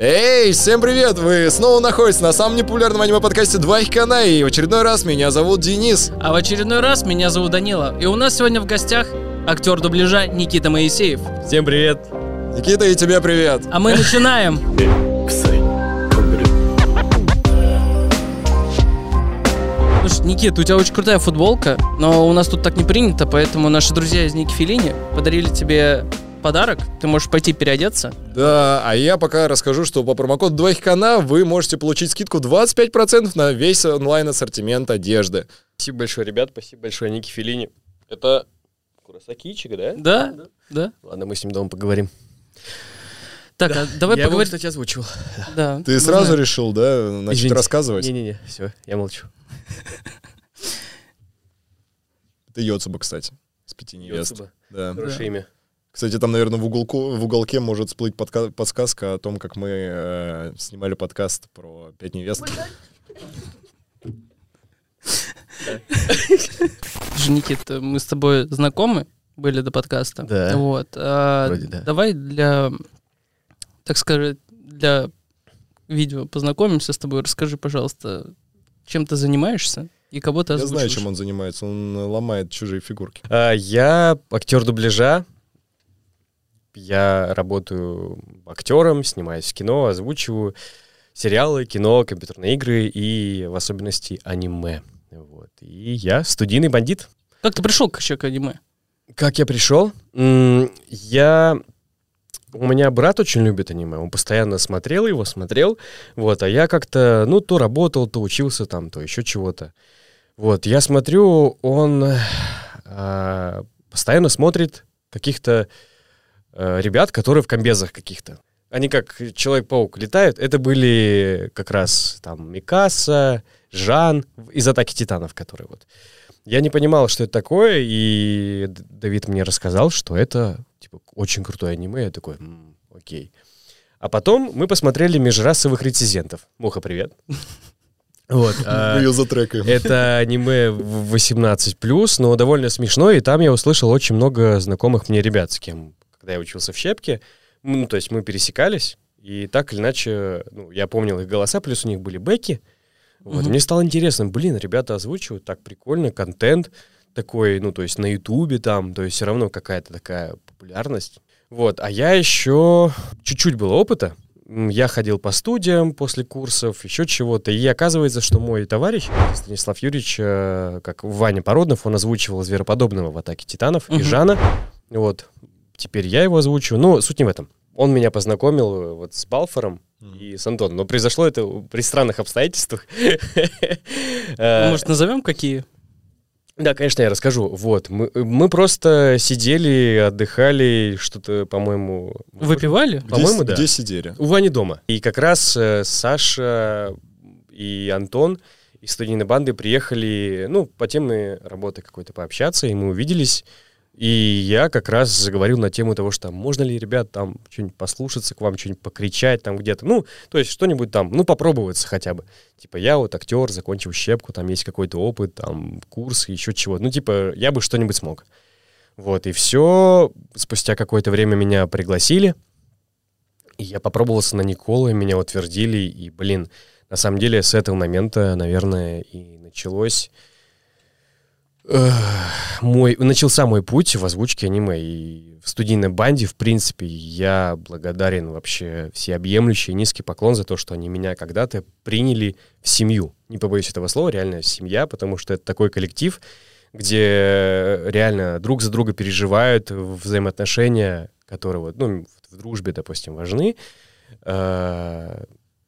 Эй, всем привет! Вы снова находитесь на самом непопулярном аниме-подкасте «Два Хикана», и в очередной раз меня зовут Денис. А в очередной раз меня зовут Данила. И у нас сегодня в гостях актер дубляжа Никита Моисеев. Всем привет! Никита, и тебе привет! А мы начинаем! Слушай, Никита, у тебя очень крутая футболка, но у нас тут так не принято, поэтому наши друзья из Ники Филини подарили тебе подарок. Ты можешь пойти переодеться. Да, а я пока расскажу, что по промокоду 2 Хикана вы можете получить скидку 25% на весь онлайн-ассортимент одежды. Спасибо большое, ребят, спасибо большое, Ники Филини. Это Курасакичик, да? Да, да. Ладно, мы с ним дома поговорим. Так, а давай я поговорим. кстати, озвучил. Да, Ты мы сразу знаем. решил, да, начать Извините. рассказывать? Не-не-не, все, я молчу. Это Йоцуба, кстати, с пяти невест. Йоцуба. Да. Хорошее имя. Кстати, там, наверное, в, уголку, в уголке может всплыть подка- подсказка о том, как мы э, снимали подкаст про пять невест. Никита, мы с тобой знакомы были до подкаста. Да. Вот. а, Вроде да. Давай для, так сказать, для видео познакомимся с тобой. Расскажи, пожалуйста, чем ты занимаешься и кого ты Я знаю, озвучиваешь. чем он занимается. Он ломает чужие фигурки. А, я актер дубляжа. Я работаю актером, снимаюсь в кино, озвучиваю сериалы, кино, компьютерные игры и в особенности аниме. Вот. И я студийный бандит. Как ты пришел к к аниме? Как я пришел? Я... У меня брат очень любит аниме, он постоянно смотрел его, смотрел, вот, а я как-то, ну, то работал, то учился там, то еще чего-то. Вот, я смотрю, он а, постоянно смотрит каких-то э, ребят, которые в комбезах каких-то. Они как Человек-паук летают. Это были как раз там Микаса, Жан из «Атаки титанов», которые вот. Я не понимал, что это такое, и Давид мне рассказал, что это типа очень крутое аниме. Я такой, «М, окей. А потом мы посмотрели межрасовых рецензентов. Муха, привет. Вот. а, Мы ее затрекаем. это аниме в 18+, но довольно смешно, и там я услышал очень много знакомых мне ребят, с кем, когда я учился в Щепке, ну, то есть мы пересекались, и так или иначе, ну, я помнил их голоса, плюс у них были бэки, вот, Мгм. мне стало интересно, блин, ребята озвучивают так прикольно, контент такой, ну, то есть на Ютубе там, то есть все равно какая-то такая популярность. Вот, а я еще чуть-чуть было опыта, я ходил по студиям после курсов, еще чего-то. И оказывается, что мой товарищ Станислав Юрьевич, э, как Ваня Породнов, он озвучивал звероподобного в «Атаке титанов» и Мгм. Жана. Вот. Теперь я его озвучиваю. Но суть не в этом. Он меня познакомил э, вот с Балфором и с Антоном. Но произошло это при странных обстоятельствах. Э, Может, назовем какие? Да, конечно, я расскажу. Вот. Мы, мы просто сидели, отдыхали, что-то, по-моему... Выпивали? По-моему, да. где сидели? У Вани дома. И как раз э, Саша и Антон из студийной банды приехали, ну, по теме работы какой-то пообщаться, и мы увиделись. И я как раз заговорил на тему того, что можно ли, ребят, там что-нибудь послушаться к вам, что-нибудь покричать там где-то. Ну, то есть что-нибудь там, ну, попробоваться хотя бы. Типа, я вот актер, закончил щепку, там есть какой-то опыт, там, курс, еще чего. Ну, типа, я бы что-нибудь смог. Вот, и все. Спустя какое-то время меня пригласили. И я попробовался на Николу, и меня утвердили, и, блин, на самом деле с этого момента, наверное, и началось мой, начался мой путь в озвучке аниме. И в студийной банде, в принципе, я благодарен вообще всеобъемлющий низкий поклон за то, что они меня когда-то приняли в семью. Не побоюсь этого слова, реально семья, потому что это такой коллектив, где реально друг за друга переживают взаимоотношения, которые вот, ну, в дружбе, допустим, важны.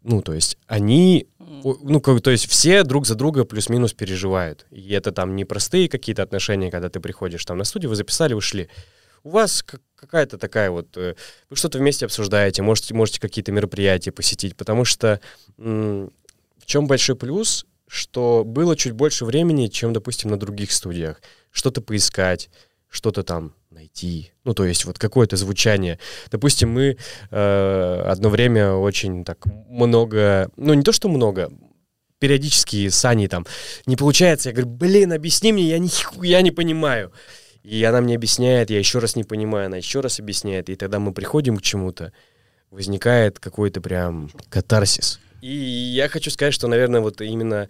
Ну, то есть они, ну, как, то есть все друг за друга плюс-минус переживают. И это там не простые какие-то отношения, когда ты приходишь там на студию, вы записали, ушли. У вас как- какая-то такая вот, э, вы что-то вместе обсуждаете, можете, можете какие-то мероприятия посетить, потому что в чем большой плюс, что было чуть больше времени, чем, допустим, на других студиях. Что-то поискать, что-то там найти. Ну, то есть вот какое-то звучание. Допустим, мы э, одно время очень так много, ну, не то, что много, периодически с Аней там не получается. Я говорю, блин, объясни мне, я нихуя не понимаю. И она мне объясняет, я еще раз не понимаю, она еще раз объясняет, и тогда мы приходим к чему-то. возникает какой-то прям катарсис. И я хочу сказать, что, наверное, вот именно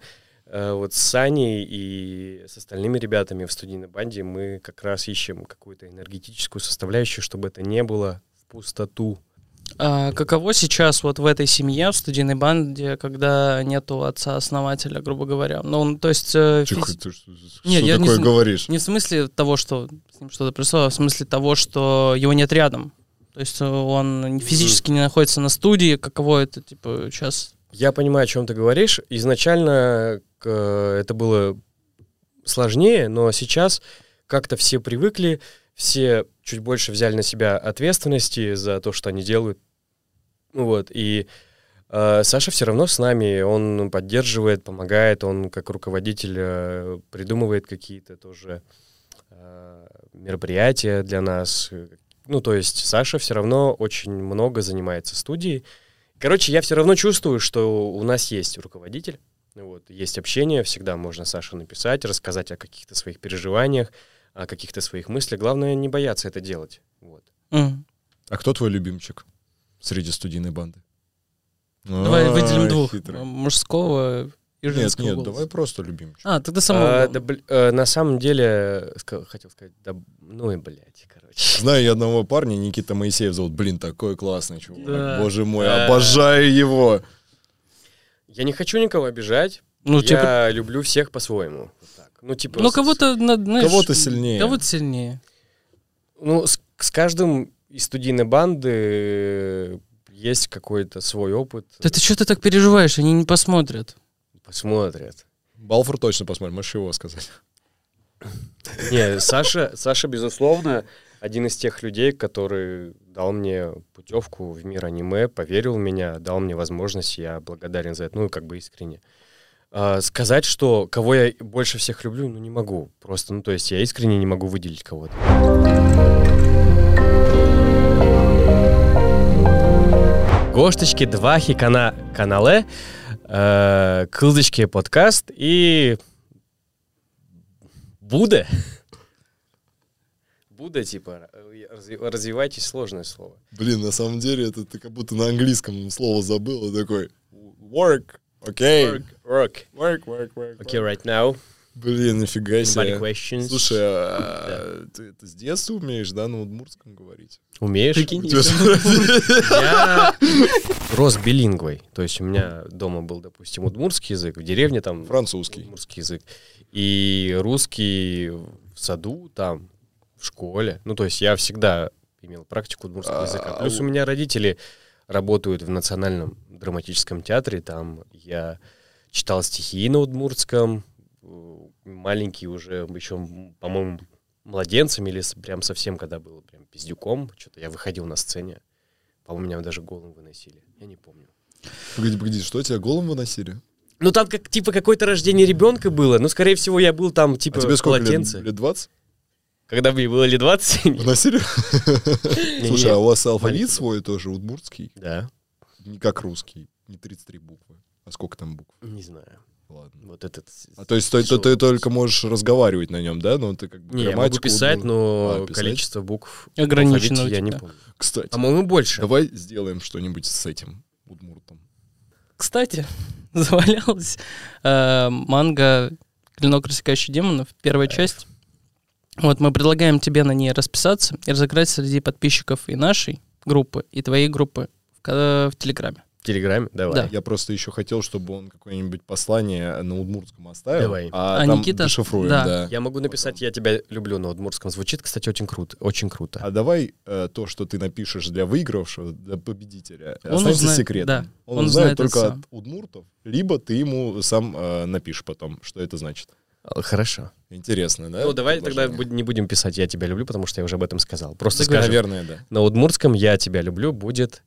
вот с Саней и с остальными ребятами в студийной банде мы как раз ищем какую-то энергетическую составляющую, чтобы это не было в пустоту. А каково сейчас вот в этой семье, в студийной банде, когда нету отца-основателя, грубо говоря? Ну, он, то есть... э, Тихо, физи- ты что, Не, что я не такое см- говоришь? Не в смысле того, что с ним что-то происходит, а в смысле того, что его нет рядом. То есть э, он физически не находится на студии. Каково это, типа, сейчас? Я понимаю, о чем ты говоришь. Изначально э, это было сложнее, но сейчас как-то все привыкли, все чуть больше взяли на себя ответственности за то, что они делают. Вот, и э, Саша все равно с нами, он поддерживает, помогает, он как руководитель э, придумывает какие-то тоже э, мероприятия для нас. Ну, то есть Саша все равно очень много занимается студией. Короче, я все равно чувствую, что у нас есть руководитель, вот, есть общение, всегда можно Саше написать, рассказать о каких-то своих переживаниях, о каких-то своих мыслях. Главное, не бояться это делать. Вот. М. А кто твой любимчик среди студийной банды? Давай А, выделим двух. хитрый. Мужского и Нет, женского нет, голоса. давай просто любимчик. А, тогда самого. А, да, бл- э, на самом деле, ска- хотел сказать, да, ну и, блядь, короче. Знаю я одного парня, Никита Моисеев зовут. Блин, такой классный чувак. Да. Боже мой, Да. обожаю его. Я не хочу никого обижать, ну, я типа, люблю всех по-своему. Ну, типа... ну, кого-то, Кого-то сильнее. Кого-то сильнее. Ну, с, с каждым из студийной банды э, есть какой-то свой опыт. Да ты что ты так переживаешь? Они не посмотрят. Посмотрят. Балфур точно посмотрим, можешь его сказать. Не, Саша, Саша, безусловно, один из тех людей, который дал мне путевку в мир аниме, поверил в меня, дал мне возможность, я благодарен за это, ну, как бы искренне. А, сказать, что кого я больше всех люблю, ну, не могу. Просто, ну, то есть я искренне не могу выделить кого-то. Гошточки, двахи, кана, канале, э, кылдочки, подкаст и Буде. Буде, типа, разви- развивайтесь, сложное слово. Блин, на самом деле, это ты как будто на английском слово забыл. такой, work, окей. Work, work. Work, work, work. Okay, right now. Блин, нифига себе. questions? Слушай, а ты это с детства умеешь, да, на удмуртском говорить? Умеешь? Я рос билингвой. То есть у меня дома был, допустим, удмуртский язык, в деревне там Французский. удмуртский язык. И русский в саду, там, в школе. Ну, то есть я всегда имел практику удмуртского А, языка. а Плюс у- меня родители работают в Национальном драматическом театре. Там я читал стихи на удмуртском. э, Маленький уже, еще, по-моему, младенцем или прям совсем, когда был прям пиздюком. Что-то я выходил на сцене. По-моему, меня даже голым выносили. Я не помню. Погоди, погоди, что тебя голым выносили? Ну, там как, типа, какое-то рождение ребенка было. Ну, скорее всего, я был там, типа, А тебе сколько лет? Лет 20? Когда мне было лет 20? Выносили? Не-не. Слушай, а у вас алфавит свой тоже удмуртский? Да, Не как русский, не 33 буквы. А сколько там букв? не знаю. Ладно. Вот этот... А то есть ты, ты- только можешь разговаривать на нем, да? Ну, ты как бы Не, я могу писать, удмур- но А, писать? количество букв Ограничено я не помню. Кстати, По-моему, больше. давай сделаем что-нибудь с этим удмуртом. Кстати, завалялась э, манга «Клинок, рассекающий демонов», первая часть. Вот мы предлагаем тебе на ней расписаться и разыграть среди подписчиков и нашей группы, и твоей группы в, в Телеграме. В Телеграме? Давай. Да. Я просто еще хотел, чтобы он какое-нибудь послание на удмуртском оставил. Давай. А, А там Никита- дешифруем, да. да. Я могу написать «Я тебя люблю» на удмуртском. Звучит, кстати, очень круто. Очень круто. А давай э, то, что ты напишешь для выигравшего, для победителя, Он останется узнает, секретом. да, Он, он узнает знает это только от удмуртов, либо ты ему сам э, напишешь потом, что это значит. А, Хорошо. Интересно, да? Ну, давай тогда не будем писать «Я тебя люблю», потому что я уже об этом сказал. Просто скажем. Наверное, да. На удмуртском «Я тебя люблю» будет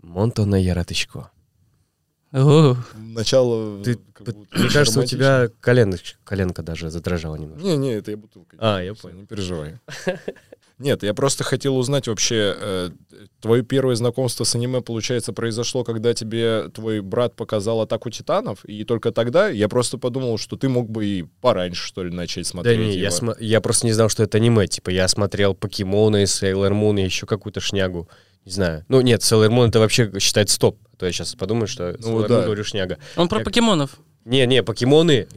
«Монтона яратычко». Начало... Ты- как П- будто Мне кажется, у тебя колено, коленка даже задрожала немножко. Не, не, это я бутылкой. А, я понял. Не переживай. Нет, я просто хотел узнать вообще, э, твое первое знакомство с аниме, получается, произошло, когда тебе твой брат показал «Атаку титанов», и только тогда я просто подумал, что ты мог бы и пораньше, что ли, начать Да смотреть не, я, смо- я просто не знал, что это аниме. Типа, я смотрел Покемоны, Сейлор Мун и еще какую-то шнягу. Не знаю. Ну, нет, Sailor Moon это вообще считается топ. А то я сейчас подумаю, что Ну, Sailor да. Moon говорю шняга. Он про Я- покемонов. Не, не, покемоны.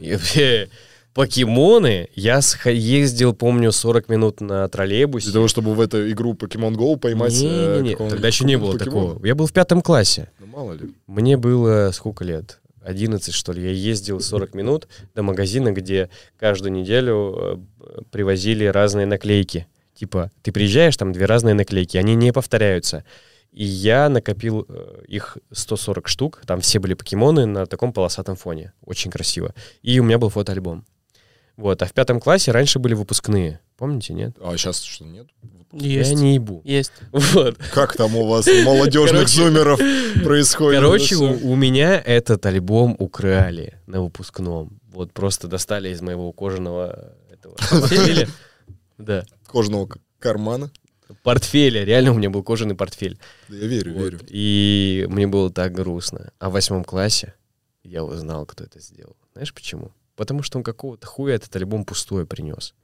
Покемоны. Я ездил, помню, 40 минут на троллейбусе. Для того, чтобы в эту игру Pokemon Go поймать... э, Не-не-не, какого-нибудь- тогда еще не было покемона. такого. Я был в пятом классе. Ну, мало ли. Мне было сколько лет? 11, что ли. Я ездил 40 минут до магазина, где каждую неделю э, привозили разные наклейки. Типа, ты приезжаешь, там две разные наклейки, они не повторяются. И я накопил э, их 140 штук, там все были покемоны на таком полосатом фоне. Очень красиво. И у меня был фотоальбом. Вот, а в пятом классе раньше были выпускные. Помните, нет? А сейчас что, нет? Есть. Я не ебу. Есть. Вот. Как там у вас, молодежных Короче- зумеров, происходит? Короче, это у, у меня этот альбом украли на выпускном. Вот просто достали из моего кожаного этого портфеля. Да. Кожного к- кармана. Портфеля. Реально у меня был кожаный портфель. Да я верю, Вот. верю. И мне было так грустно. А в восьмом классе я узнал, кто это сделал. Знаешь почему? Потому что он какого-то хуя этот альбом пустой принес.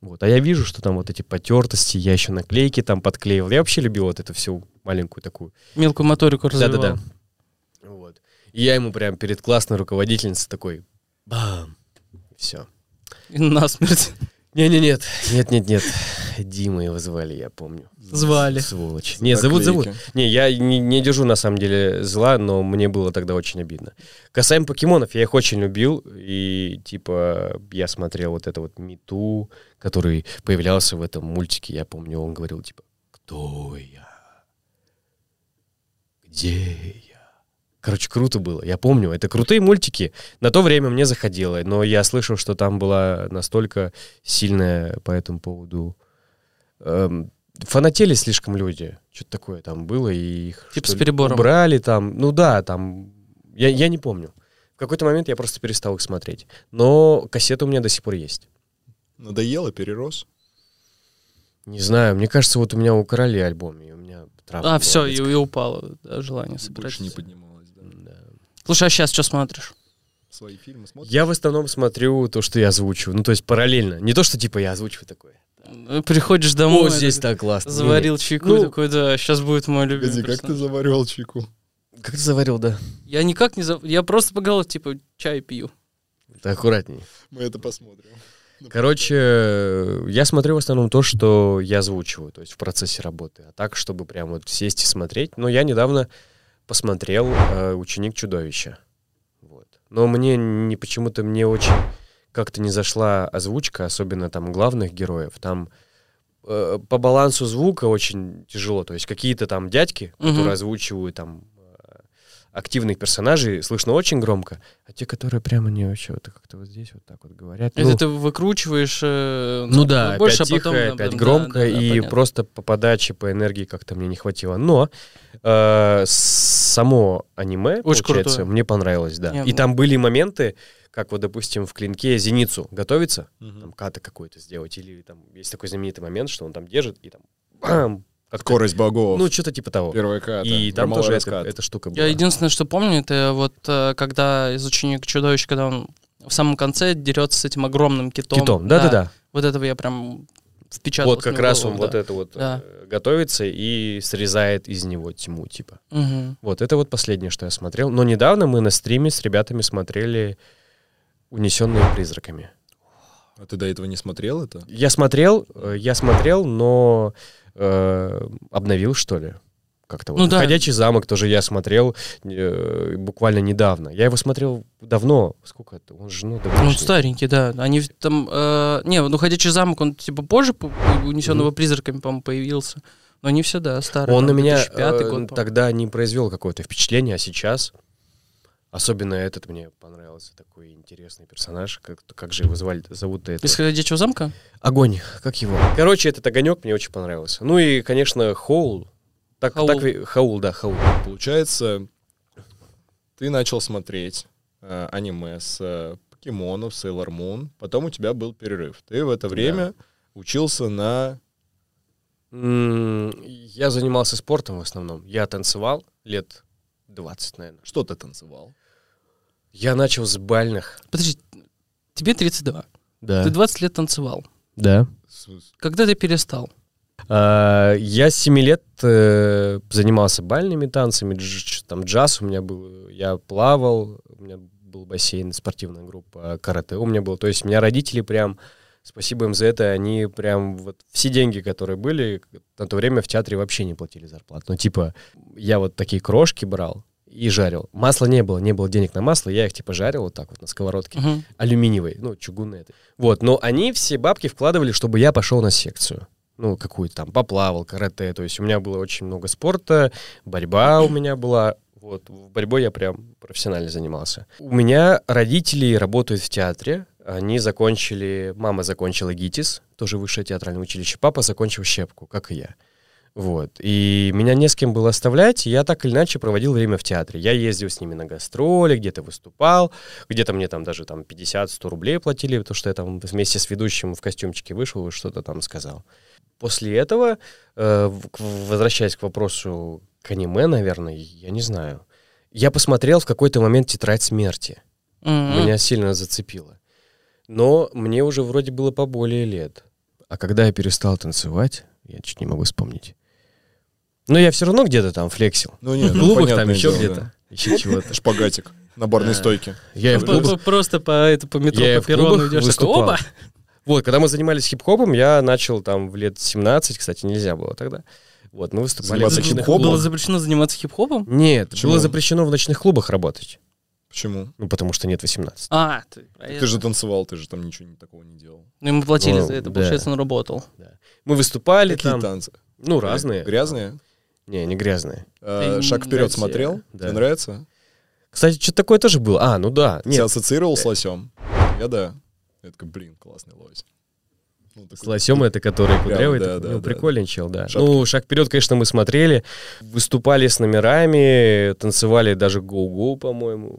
Вот. А я вижу, что там вот эти потертости, я еще наклейки там подклеивал. Я вообще любил вот эту всю маленькую такую Мелкую моторику развивал. да-да-да. Вот. И я ему прям перед классной руководительницей такой бам. Все. И насмерть. Не-не-нет. Нет-нет-нет. Дима его звали, я помню. Звали. Сволочь. Не, зовут, зовут. Не, я не, не держу на самом деле зла, но мне было тогда очень обидно. Касаемо покемонов, я их очень любил. И типа я смотрел вот это вот Миту, который появлялся в этом мультике. Я помню, он говорил типа «Кто я? Где я?» Короче, круто было. Я помню, это крутые мультики. На то время мне заходило, но я слышал, что там была настолько сильная по этому поводу эм, фанатели слишком люди. Что-то такое там было, и их Типа с перебором. убрали там. Ну да, там... Я, я не помню. В какой-то момент я просто перестал их смотреть. Но кассеты у меня до сих пор есть. Надоело, перерос? Не знаю, мне кажется, вот у меня украли альбом, и у меня травма. А, была все, и, и упало да, желание собирать. Больше не. Да. Слушай, а сейчас что смотришь? Свои фильмы смотришь? Я в основном смотрю то, что я озвучиваю. Ну, то есть параллельно. Не то, что типа я озвучиваю такое. Приходишь домой, О, здесь так, классно. заварил чайку, Ну, такой, да, сейчас будет мой любимый Погоди, как ты заваривал чайку? Как ты заварил, да? Я никак не... зав- Я просто поговорил, типа, чай пью. Это аккуратнее. Мы это посмотрим. Короче, э, я смотрю в основном то, что я озвучиваю, то есть в процессе работы. А так, чтобы прям вот сесть и смотреть. Но я недавно посмотрел э, «Ученик чудовища». Вот. Но мне не почему-то мне очень как-то не зашла озвучка, особенно там главных героев. Там э, по балансу звука очень тяжело. То есть какие-то там дядьки, Мгм. которые озвучивают там активных персонажей, слышно очень громко, а те, которые прямо не вообще вот как-то вот здесь вот так вот говорят. Это ну, ты выкручиваешь... э, ну да, больше, опять а потом... тихо, опять да, громко, да, да, и понятно. просто по подаче, по энергии как-то мне не хватило. Но э, само аниме, Очень получается, крутое. мне понравилось, да. Не, и ну- там были моменты, как вот, допустим, в клинке зеницу готовится, Мгм. там ката какой-то сделать, или там есть такой знаменитый момент, что он там держит, и там бам, как Скорость богов. ну, что-то типа того. Первая ката. и там тоже это- раскат. эта штука была. Я единственное, что помню, это вот э, когда из ученика чудовищ, когда он в самом конце дерется с этим огромным китом. Китом, да-да-да. Вот этого я прям впечатал. Вот как раз он вот это вот Да. э, готовится и срезает из него тьму, типа. Угу. Вот, это вот последнее, что я смотрел. Но недавно мы на стриме с ребятами смотрели «Унесенные призраками». А ты до этого не смотрел это? Я смотрел, э, я смотрел, но э, обновил, что ли. Как-то вот. Ну да. «Ходячий замок» тоже я смотрел э, буквально недавно. Я его смотрел давно. Сколько это? Он же, ну, Ну, давнишний. старенький, да. Они там... э, не, ну, «Ходячий замок», он типа позже, по- унесенного призраками, по-моему, появился. Но не все, да, старый. Он на меня 2005 э, год, по-моему. тогда не произвел какое-то впечатление, а сейчас особенно этот мне понравился такой интересный персонаж. Как, как же его звали, зовут-то это? Из «Ходячего замка»? Огонь, как его? Короче, этот огонек мне очень понравился. Ну и, конечно, Хоул. Так, Хаул. так Хаул, да, Хаул. Получается, ты начал смотреть э, аниме с э, покемонов, Sailor Moon, потом у тебя был перерыв. Ты в это время учился на... Я занимался спортом в основном. Я танцевал лет 20, наверное. Что ты танцевал? Я начал с бальных. Подожди, тебе 32. Да. Ты 20 лет танцевал. Да. Когда ты перестал? А, Я с 7 лет э, занимался бальными танцами, дж- там джаз у меня был, я плавал, у меня был бассейн, спортивная группа, карате у меня было. То есть у меня родители прям, спасибо им за это, они прям вот все деньги, которые были, на то время в театре вообще не платили зарплату. Ну типа я вот такие крошки брал и жарил. Масла не было, не было денег на масло, я их типа жарил вот так вот на сковородке Мгм. алюминиевой, ну, чугунной этой. Вот, но они все бабки вкладывали, чтобы я пошел на секцию. Ну, какую-то там, поплавал, карате. То есть у меня было очень много спорта, борьба у меня была. Вот, в борьбой я прям профессионально занимался. У меня родители работают в театре. Они закончили... Мама закончила ГИТИС, тоже высшее театральное училище. Папа закончил щепку, как и я. Вот. И меня не с кем было оставлять, я так или иначе проводил время в театре. Я ездил с ними на гастроли, где-то выступал, где-то мне там даже там 50-100 рублей платили, потому что я там вместе с ведущим в костюмчике вышел и что-то там сказал. После этого, э, возвращаясь к вопросу к аниме, наверное, я не знаю. Я посмотрел в какой-то момент «Тетрадь смерти». Мгм. Меня сильно зацепило. Но мне уже вроде было поболее лет. А когда я перестал танцевать, я чуть не могу вспомнить. Но я все равно где-то там флексил. Ну нет, В ну, клубах там еще дело, где-то. да. Еще чего-то. Шпагатик на барной Да. стойке. Я и в клубах Просто по, это, по метро, Я по в перрону идешь, такой, оба! Вот, когда мы занимались хип-хопом, я начал там в лет 17, кстати, нельзя было тогда. Вот, мы выступали в Заниматься ночных хип-хопом? Было запрещено заниматься хип-хопом? Нет, Почему? было запрещено в ночных клубах работать. Почему? Ну, потому что нет 18. А, ты, про Ты это. же танцевал, ты же там ничего не такого не делал. Ну, ему платили Ну, за это, да. получается, он работал. Мы выступали Какие там. танцы? Ну, разные. Грязные? Не, не грязные. А, Ты Шаг вперед не- смотрел? Да. Тебе нравится? Кстати, что-то такое тоже было. А, ну да. Ты Нет, ассоциировал с лосем? Я да. Я такой, блин, классный лось. Ну, С лосем это, который Прям, кудрявый. да, такой. да, ну, да. прикольный чел, да. Шаг- Ну, шаг вперед, конечно, мы смотрели. Выступали с номерами, танцевали даже гоу-гоу, по-моему.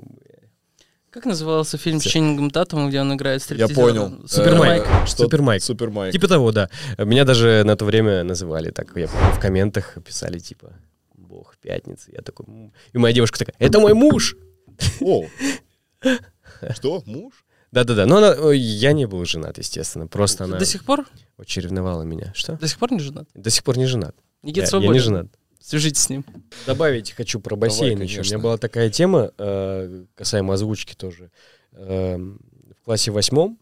Как назывался фильм с. Ченнингом Татумом, где он играет Я стриптизера? понял. Супер Э, Майк. что- Супер Майк. Супер Майк. Типа того, да. Меня даже на то время называли так. Я помню, в комментах писали, типа, бог пятницы. Я такой... И моя девушка такая, это мой муж! О! Что, муж? Да-да-да, но она, я не был женат, естественно. Просто она До сих пор? очень ревновала меня. Что? До сих пор не женат? До сих пор не женат. Никита Я, я свободен. не женат. Свяжитесь с ним. Добавить хочу про бассейн Давай, еще. У меня была такая тема, э, касаемо озвучки тоже. Эм, в классе восьмом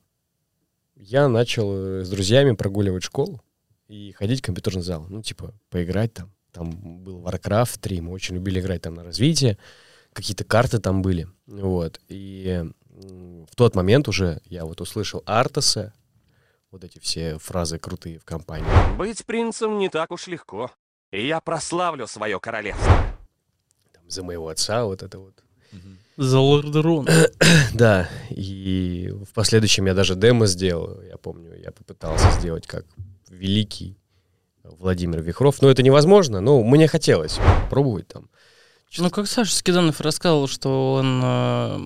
я начал э, с друзьями прогуливать школу и ходить в компьютерный зал. Ну, типа, поиграть там. Там был Warcraft 3, мы очень любили играть там на развитие. Какие-то карты там были. Вот. И в тот момент уже я вот услышал Артаса, вот эти все фразы крутые в компании. Быть принцем не так уж легко. И я прославлю свое королевство. Там, за моего отца вот это вот. За Лорда Рона. Да, и в последующем я даже демо сделал. Я помню, я попытался сделать как великий Владимир Вихров. Но это невозможно, но мне хотелось пробовать там. Ну, как Саша Скиданов рассказывал, что он э,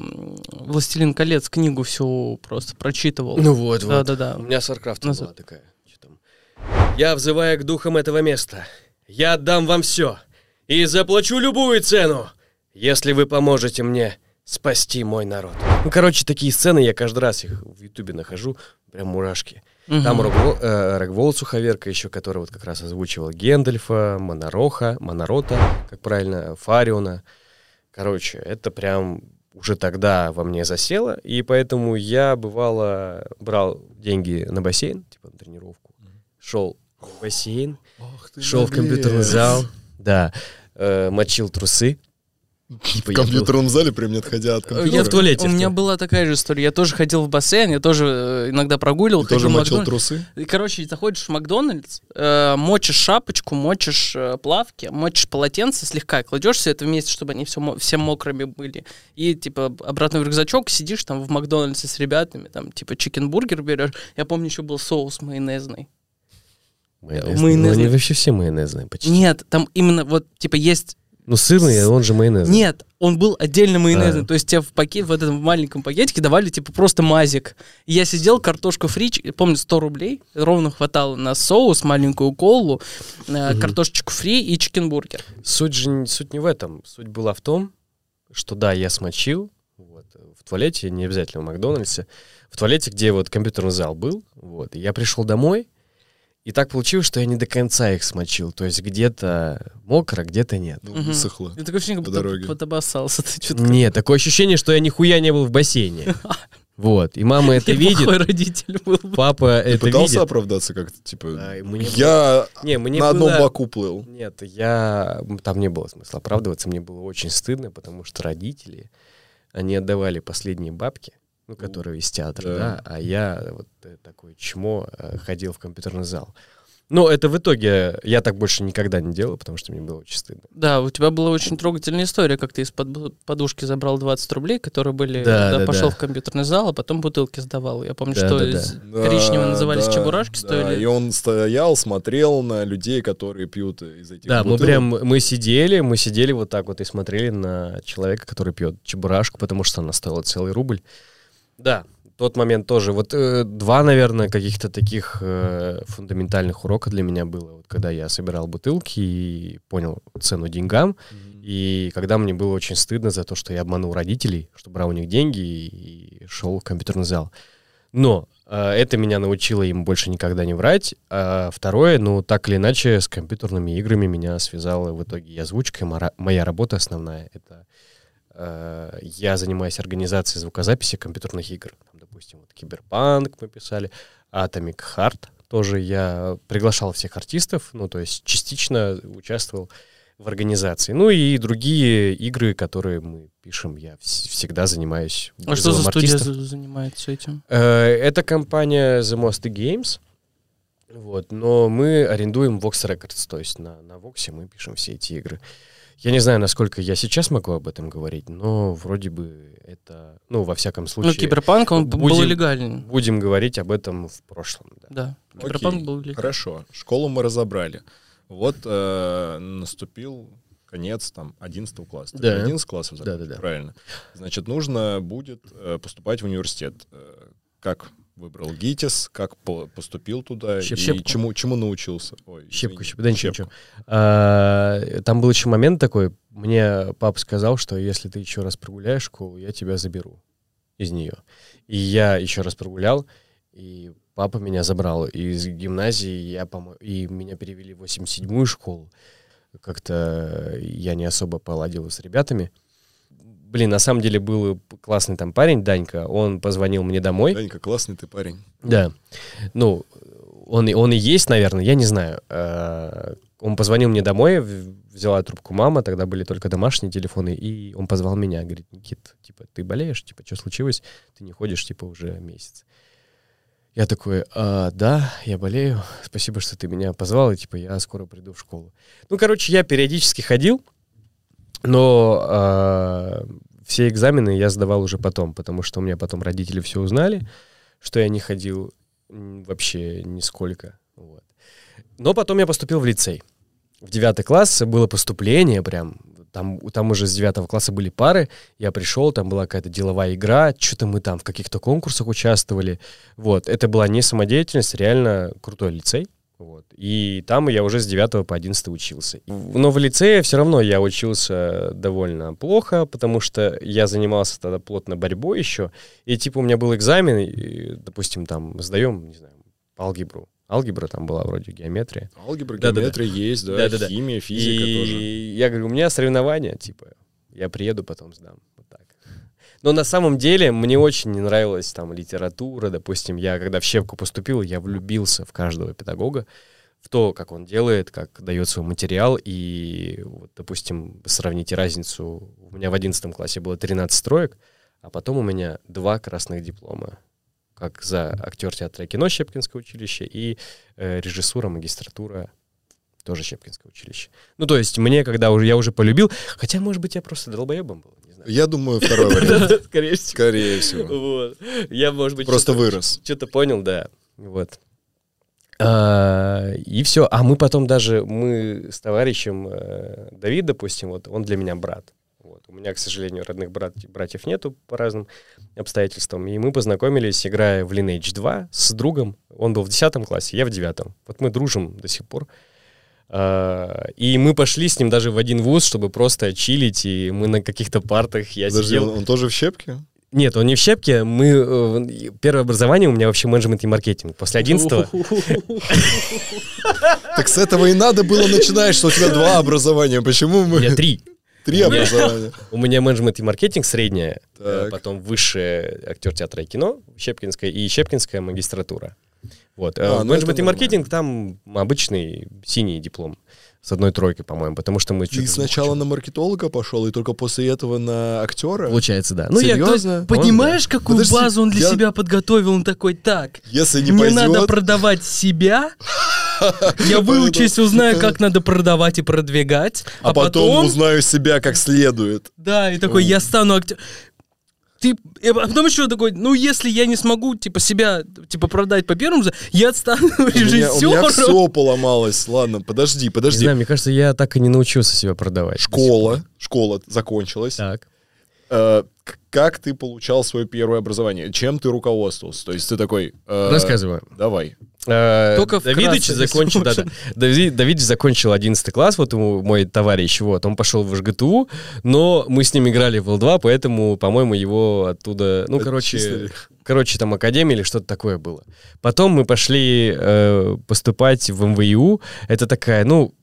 «Властелин колец» книгу всю просто прочитывал. Ну вот, вот. Да-да-да. У меня с Warcraft Нас- была такая. Я взываю к духам этого места. Я отдам вам все. И заплачу любую цену, если вы поможете мне спасти мой народ. Ну, короче, такие сцены, я каждый раз их в Ютубе нахожу, прям мурашки. Мгм. Там Рогвол, э, Рогвол Суховерка еще, который вот как раз озвучивал Гендальфа, Монороха, Монорота, как правильно, Фариона. Короче, это прям уже тогда во мне засело, и поэтому я, бывало, брал деньги на бассейн, типа на тренировку, шел в бассейн, шел в компьютерный зал, да, э, мочил трусы. Типа В я был- компьютерном зале, прям не отходя от Я компьютера. Я в туалете. У меня была такая же история. Я тоже ходил в бассейн, я тоже э, иногда прогуливал, тоже мочил Макдональдс. трусы? И, Короче, заходишь в Макдональдс, э, мочишь шапочку, мочишь э, плавки, мочишь полотенце слегка, кладешь все это вместе, чтобы они все, все мокрыми были. И, типа, обратно в рюкзачок сидишь там в Макдональдсе с ребятами, там, типа, чикенбургер берешь. Я помню, еще был соус майонезный. Майонез. майонезный. Ну, они вообще все майонезные почти. Нет, там именно вот, типа, есть... Ну, сырный, он же майонез. Нет, он был отдельно майонезный. А. То есть тебе в пакет, в этом маленьком пакетике давали, типа, просто мазик. И я сидел, картошку фри, помню, 100 рублей, ровно хватало на соус, маленькую колу, э, картошечку фри и чикенбургер. Суть же суть не в этом. Суть была в том, что да, я смочил вот, в туалете, не обязательно в Макдональдсе, в туалете, где вот компьютерный зал был, вот, и я пришел домой, И так получилось, что я не до конца их смочил. То есть где-то мокро, где-то нет. Ну, Мгм. высохло. Ты такое ощущение, как По будто. Ты что-то Нет, такое ощущение, что я нихуя не был в бассейне. Вот. И мама это видит, плохой родитель был. бы. папа Ты это пытался видит. оправдаться как-то, типа, А, мне я Не, мне на одном было- боку плыл. Нет, я... Там не было смысла оправдываться, мне было очень стыдно, потому что родители, они отдавали последние бабки, ну, которые из театра, да. да, а я вот э, такое чмо э, ходил в компьютерный зал. Но это в итоге я так больше никогда не делал, потому что мне было очень стыдно. Да, у тебя была очень трогательная история, как ты из-под подушки забрал 20 рублей, которые были, Да, да, да, пошел да. в компьютерный зал, а потом бутылки сдавал. Я помню, Да, что да, да. из- Да, коричневые назывались да, чебурашки, да, стоили. И он стоял, смотрел на людей, которые пьют из этих Да, мы бутылок. прям, мы сидели, мы сидели вот так вот и смотрели на человека, который пьет чебурашку, потому что она стоила целый рубль. Да, тот момент тоже. Вот э, два, наверное, каких-то таких э, фундаментальных урока для меня было, вот, когда я собирал бутылки и понял цену деньгам, и когда мне было очень стыдно за то, что я обманул родителей, что брал у них деньги и, и шел в компьютерный зал. Но э, это меня научило им больше никогда не врать. А второе, ну, так или иначе, с компьютерными играми меня связала в итоге и озвучка. и Моя работа основная — это я занимаюсь организацией звукозаписи компьютерных игр. Там, допустим, вот Киберпанк мы писали, Atomic Heart тоже я приглашал всех артистов, ну, то есть частично участвовал в организации. Ну и другие игры, которые мы пишем, я вс- всегда занимаюсь. А что за студия артистов. за- занимается этим? Э, Это компания The Most Games. Вот, но мы арендуем Vox Records, то есть на, на Vox мы пишем все эти игры. Я не знаю, насколько я сейчас могу об этом говорить, но вроде бы это, ну, во всяком Ну, случае, Киберпанк, он б- был будем- легален. будем говорить об этом в прошлом. да. Да, Окей, Киберпанк был легален. Хорошо, школу мы разобрали. Вот э, наступил конец там 11 класса. Да. же 11 классов Да, да, да. правильно. Значит, нужно будет э, поступать в университет. Э, Как выбрал ГИТИС, как по- поступил туда Щеп- и щепку. чему, чему научился? Ой, Щепку, щепку, да щепку. ничего. А, Там был еще момент такой, мне папа сказал, что если ты еще раз прогуляешь школу, я тебя заберу из нее. И я еще раз прогулял, и папа меня забрал из гимназии, я, по и меня перевели в 87-ю школу. Как-то я не особо поладил с ребятами. Блин, на самом деле был классный там парень, Данька, он позвонил мне домой. Данька, классный ты парень. Да. Ну, он, и- он и есть, наверное, я не знаю. Э, Он позвонил мне домой, взяла трубку мама, тогда были только домашние телефоны, и он позвал меня, говорит, Никит, типа, ты болеешь? Типа, что случилось? Ты не ходишь, типа, уже месяц. Я такой, «А, да, я болею, спасибо, что ты меня позвал, и, типа, я скоро приду в школу. Ну, короче, я периодически ходил, но э, все экзамены я сдавал уже потом, потому что у меня потом родители все узнали, что я не ходил вообще нисколько. Вот. Но потом я поступил в лицей. В девятый класс было поступление прям. Там, там уже с девятого класса были пары. Я пришел, там была какая-то деловая игра. Что-то мы там в каких-то конкурсах участвовали. Вот. Это была не самодеятельность, реально крутой лицей. Вот. И там я уже с 9 по 11 учился. Но в лицее все равно я учился довольно плохо, потому что я занимался тогда плотно борьбой еще. И типа у меня был экзамен, и, допустим, там сдаем, не знаю, алгебру. Алгебра там была вроде геометрия. Алгебра, Да-да-да. геометрия есть, да, Да-да-да. химия, физика и тоже. я говорю, у меня соревнования, типа, я приеду, потом сдам. Вот так. Но на самом деле мне очень не нравилась там литература. Допустим, я когда в Щепку поступил, я влюбился в каждого педагога, в то, как он делает, как дает свой материал. И, вот, допустим, сравните разницу. У меня в 11 классе было 13 троек, а потом у меня два красных диплома как за актер театра и кино Щепкинское училище и э, режиссура, магистратура тоже Щепкинское училище. Ну, то есть мне, когда уже я уже полюбил, хотя, может быть, я просто долбоебом был, знаю. Я думаю, второй вариант. Скорее всего. Скорее всего. Вот. Я, может быть, Просто вырос. Что-то понял, да. Вот. А, и все. А мы потом даже, мы с товарищем э, Давид, допустим, вот он для меня брат. Вот. У меня, к сожалению, родных брат, братьев нету по разным обстоятельствам. И мы познакомились, играя в Lineage 2 с другом. Он был в 10 классе, я в 9. Вот мы дружим до сих пор. А, и мы пошли с ним даже в один вуз, чтобы просто чилить, и мы на каких-то партах, я Подожди, сидел... он, он тоже в щепке? Нет, он не в щепке. Мы, э, первое образование у меня вообще менеджмент и маркетинг. После 11 Так с этого и надо было начинать, что у тебя два образования. Почему у меня мы... три. Три образования. У меня менеджмент и маркетинг среднее, э, потом высшее актер театра и кино, Щепкинская, и Щепкинская магистратура. Вот. А, Э, ну менеджмент и маркетинг там обычный синий диплом с одной тройкой, по-моему, потому что мы Ты сначала на маркетолога пошел, и только после этого на актера? Получается, да. Ну, я, Серьезно? понимаешь, какую Подожди, базу он для я- себя подготовил? Он такой, так, Если не мне пойдет... надо продавать себя, я выучусь, узнаю, как надо продавать и продвигать, А потом узнаю себя как следует. Да, и такой, я стану актер. Ты, а потом еще такой, ну, если я не смогу, типа, себя, типа, продать по первому, за- я стану У меня, у меня режиссером. все поломалось. Ладно, подожди, Не подожди. знаю, мне кажется, я так и не научился себя продавать. Школа, школа закончилась. Так. Э, как ты получал свое первое образование? Чем ты руководствовался? То есть ты такой... э, Рассказываю. Давай. Э, Только Давидыч вкратце, закончил, да, да. Давид, Давидыч закончил 11 класс, вот ему мой товарищ, вот, он пошел в ЖГТУ, но мы с ним играли в Л2, поэтому, по-моему, его оттуда, ну, короче, короче, там академия или что-то такое было. Потом мы пошли э, поступать в МВИУ, это такая, ну,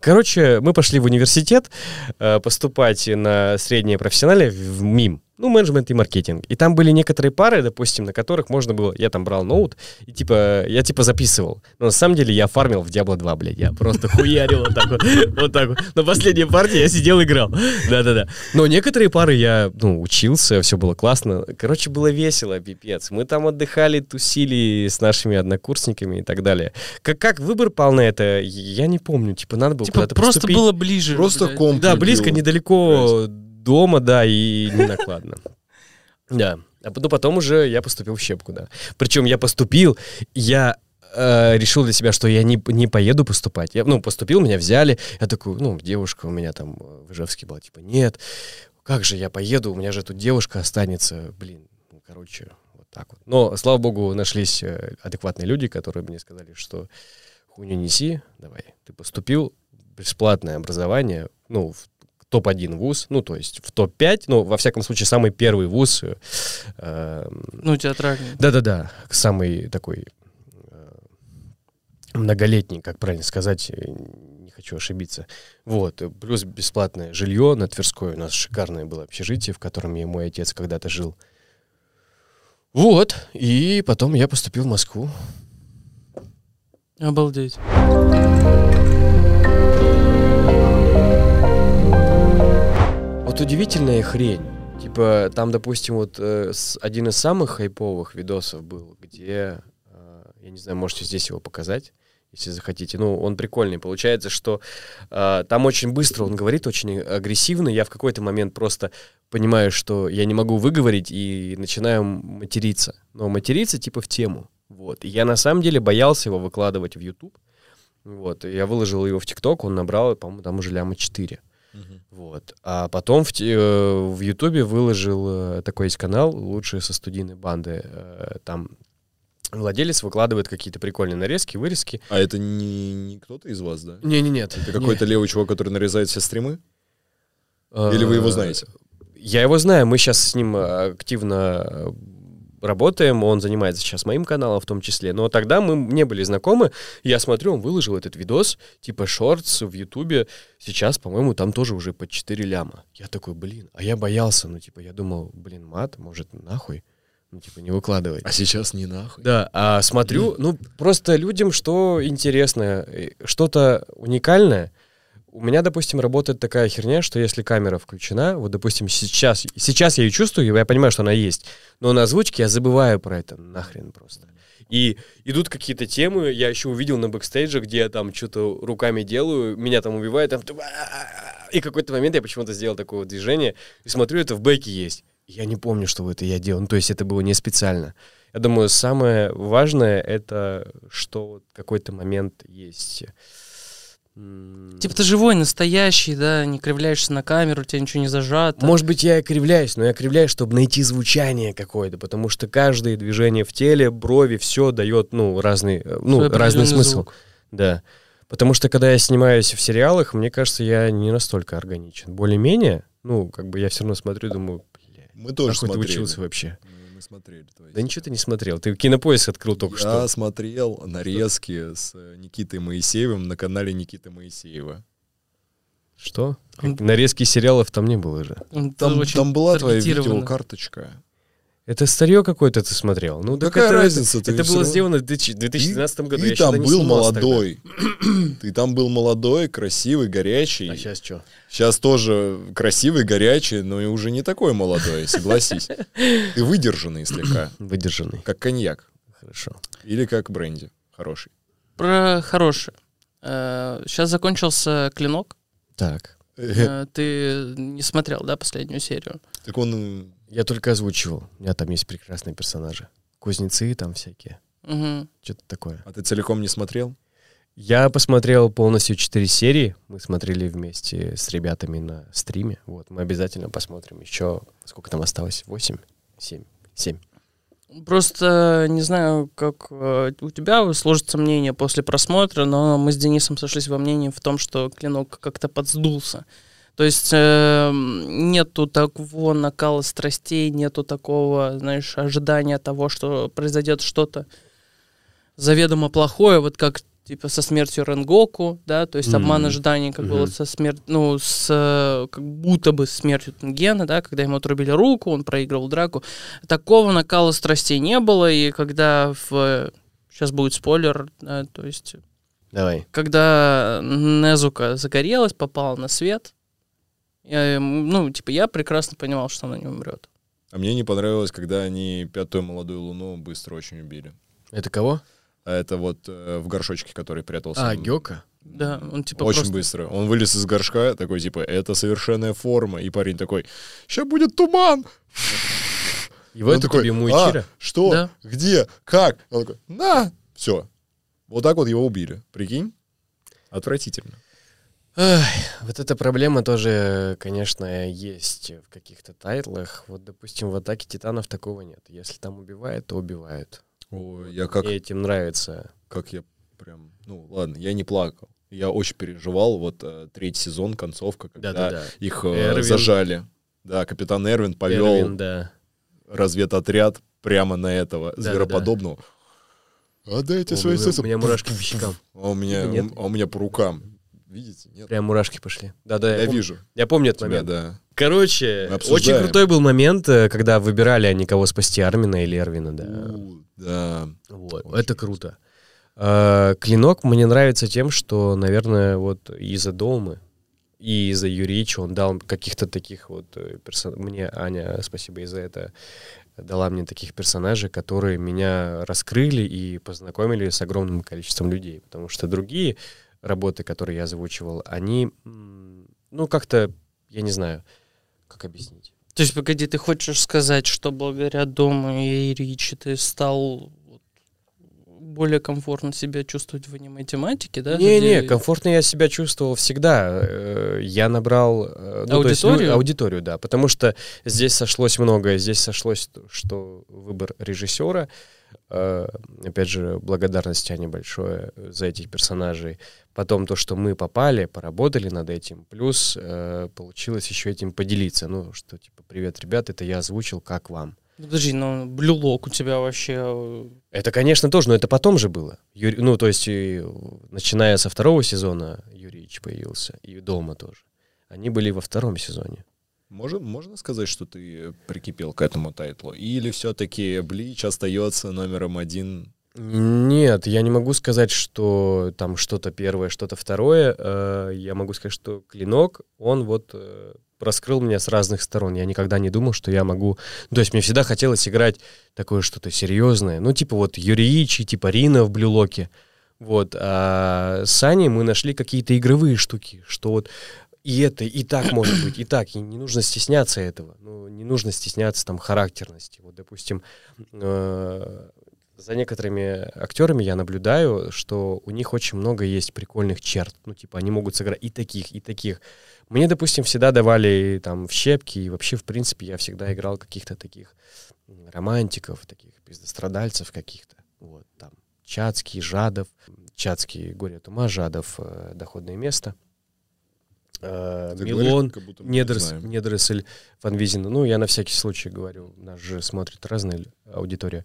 Короче, мы пошли в университет э, поступать на среднее профессиональное в в МИМ. Ну, менеджмент и маркетинг. И там были некоторые пары, допустим, на которых можно было... Я там брал ноут, и типа, я типа записывал. Но на самом деле я фармил в Diablo 2, блядь. Я просто хуярил вот так вот. Вот так вот. На последней партии я сидел и играл. Да-да-да. Но некоторые пары я, ну, учился, все было классно. Короче, было весело, пипец. Мы там отдыхали, тусили с нашими однокурсниками и так далее. Как, как выбор пал на это, я не помню. Типа, надо было Типа, куда-то просто поступить. было ближе. Просто комп. Да, близко, недалеко дома, да, и не накладно. Да. А потом, потом уже я поступил в щепку, да. Причем я поступил, я э, решил для себя, что я не, не поеду поступать. Я, ну, поступил, меня взяли. Я такой, ну, девушка у меня там в Ижевске была, типа, нет, как же я поеду, у меня же тут девушка останется. Блин, ну, короче, вот так вот. Но, слава богу, нашлись э, адекватные люди, которые мне сказали, что хуйню неси, давай. Ты поступил, бесплатное образование, ну, в топ-1 вуз, ну, то есть в топ-5, ну, во всяком случае, самый первый вуз, э, э, Ну, театральный. да-да-да, самый такой э, многолетний, как правильно сказать, э, не хочу ошибиться. Вот, э, плюс бесплатное жилье на Тверской, у нас шикарное было общежитие, в котором и мой отец когда-то жил. Вот, и потом я поступил в Москву. Обалдеть. Вот удивительная хрень. Типа, там, допустим, вот э, один из самых хайповых видосов был, где, э, я не знаю, можете здесь его показать, если захотите. Ну, он прикольный. Получается, что э, там очень быстро он говорит, очень агрессивно. Я в какой-то момент просто понимаю, что я не могу выговорить и начинаю материться. Но материться типа в тему. Вот. И я на самом деле боялся его выкладывать в YouTube. Вот. И я выложил его в ТикТок, он набрал, по-моему, там уже ляма 4. Вот. А потом в, э, в Ютубе выложил э, такой есть канал «Лучшие со студийной банды». Э, Там владелец выкладывает какие-то прикольные нарезки, вырезки. А это не, не кто-то из вас, да? Не-не-нет. Это какой-то левый чувак, который нарезает все стримы? Или вы его знаете? Я его знаю, мы сейчас с ним активно работаем, он занимается сейчас моим каналом в том числе, но тогда мы не были знакомы, я смотрю, он выложил этот видос, типа шортс в ютубе, сейчас, по-моему, там тоже уже по 4 ляма. Я такой, блин, а я боялся, ну, типа, я думал, блин, мат, может, нахуй, ну, типа, не выкладывать. А сейчас не нахуй. Да, а смотрю, ну, просто людям что интересно, э, что-то уникальное. У меня, допустим, работает такая херня, что если камера включена, вот, допустим, сейчас, сейчас я ее чувствую, я понимаю, что она есть, но на озвучке я забываю про это нахрен просто. И идут какие-то темы, я еще увидел на бэкстейдже, где я там что-то руками делаю, меня там убивают, там... И какой-то момент я почему-то сделал такое движение, и смотрю, это в бэке есть. Я не помню, что это я делал, ну, то есть это было не специально. Я думаю, самое важное это, что какой-то момент есть. Типа ты живой, настоящий, да, не кривляешься на камеру, у тебя ничего не зажато. Может быть, я и кривляюсь, но я кривляюсь, чтобы найти звучание какое-то, потому что каждое движение в теле, брови, все дает, ну, разный, э, ну, Свой разный смысл. звук. Да. Потому что, когда я снимаюсь в сериалах, мне кажется, я не настолько органичен. Более-менее, ну, как бы я все равно смотрю и думаю, блядь, Мы тоже Как ты учился вообще? Смотрели. твои Да ничего ты не смотрел. Ты кинопоиск открыл только Я что. смотрел нарезки с э, Никитой Моисеевым на канале Никиты Моисеева. Что? Как- Нарезки сериалов там не было же. Там, очень там была твоя видеокарточка. Это старье какое-то ты смотрел. Ну, так Какая это, разница? Это, это было равно- сделано в 2000 2012 году. Ты Я там был молодой. Ты там был молодой, красивый, горячий. А сейчас что? Сейчас тоже красивый, горячий, но и уже не такой молодой, согласись. Ты выдержанный слегка, Выдержанный. как коньяк. Хорошо. Или как бренди. Хороший. Про хорошее. Сейчас закончился клинок. Так. Э, Ты не смотрел, да, последнюю серию? Так он... Я только озвучивал. У меня там есть прекрасные персонажи. Кузнецы там всякие. Мгм. Что-то такое. А ты целиком не смотрел? Я посмотрел полностью четыре серии. Мы смотрели вместе с ребятами на стриме. Вот, мы обязательно посмотрим еще. Сколько там осталось? Восемь? Семь? Семь. Просто не знаю, как э, у тебя сложится мнение после просмотра, но мы с Денисом сошлись во мнении в том, что клинок как-то подсдулся. То есть э, нету такого накала страстей, нету такого, знаешь, ожидания того, что произойдет что-то заведомо плохое, вот как типа со смертью Ренгоку, да, то есть обман Мгм. ожиданий, как было Мгм. со смертью, ну, с э, как будто бы смертью Тенгена, да, когда ему отрубили руку, он проигрывал драку. Такого накала страстей не было, и когда в... Сейчас будет спойлер, да, то есть Давай. когда Незука загорелась, попала на свет, я, ну, типа, я прекрасно понимал, что она не умрет. А мне не понравилось, когда они пятую молодую луну быстро очень убили. Это кого? А это вот э, в горшочке, который прятался. А, Гёка? Да, он типа Очень просто... быстро. Он вылез из горшка, такой, типа, это совершенная форма. И парень такой, сейчас будет туман. Его Он это такой, тебе «А, что? Да. Где? Как? Он такой, на! Все. Вот так вот его убили. Прикинь? Отвратительно. Эх, вот эта проблема тоже, конечно, есть в каких-то тайтлах. Вот, допустим, в «Атаке Титанов» такого нет. Если там убивают, то убивают. Ой, я как, Мне этим нравится. как я прям... Ну, ладно, я не плакал. Я очень переживал. Вот э, третий сезон, концовка, когда Да-да-да. их э, Эрвин. зажали. Да, капитан Эрвин повел Эрвин, да. разведотряд прямо на этого Да-да-да. звероподобного. Отдайте О, свои у меня- сисы. у меня мурашки по щекам. А у меня, Нет? а у меня по рукам. Видите? Нет. Прям мурашки пошли. Да-да, я пом- вижу Я помню этот тебя, момент. да. Короче, очень крутой был момент, э, когда выбирали они кого спасти, Армина или Эрвина, да. У, да. Вот, Очень это круто. А, Клинок мне нравится тем, что, наверное, вот из-за Домы и из-за Юрича он дал каких-то таких вот персонажей. Мне Аня, спасибо и за это, дала мне таких персонажей, которые меня раскрыли и познакомили с огромным количеством людей. Потому что другие работы, которые я озвучивал, они, ну, как-то, я не знаю, как объяснить. То есть, погоди, ты хочешь сказать, что благодаря Дому и Ричи ты стал более комфортно себя чувствовать в аниме-тематике, да? Не-не, Где- комфортно я себя чувствовал всегда. Э, Я набрал... э, ну, то есть, ну, Аудиторию? аудиторию, да. Потому что здесь сошлось многое. Здесь сошлось, то, что выбор режиссера. Э, Опять же, благодарность Ане большое за этих персонажей. Потом то, что мы попали, поработали над этим. Плюс э, получилось еще этим поделиться. Ну, что типа, привет, ребят, это я озвучил, как вам? Ну, Подожди, ну, блюлок у тебя вообще... э, Это, конечно, тоже, но это потом же было. Юрий- ну, то есть, и, начиная со второго сезона Юрьевич появился, и дома тоже. Они были во втором сезоне. Можно, можно сказать, что ты прикипел к этому тайтлу? Или все-таки Блич остается номером один? Нет, я не могу сказать, что там что-то первое, что-то второе. Э, Я могу сказать, что Клинок, он вот э, раскрыл меня с разных сторон. Я никогда не думал, что я могу... То есть мне всегда хотелось играть такое что-то серьезное. Ну, типа вот Юрьевич, типа Рина в Блюлоке. Вот. А с Аней мы нашли какие-то игровые штуки, что вот и это, и так может быть, и так. И не нужно стесняться этого. Ну, не нужно стесняться там характерности. Вот, допустим, э, за некоторыми актерами я наблюдаю, что у них очень много есть прикольных черт. Ну, типа, они могут сыграть и таких, и таких. Мне, допустим, всегда давали там в щепки, и вообще, в принципе, я всегда играл каких-то таких романтиков, таких пиздострадальцев каких-то. Вот, там, Чацкий, Жадов, Чацкий, Горе от ума, Жадов, э, Доходное место. Э, Ты Милон, говоришь, Недрес, знаем. Недресель, Ван Визин. Ну, я на всякий случай говорю, нас же смотрит разная аудитория.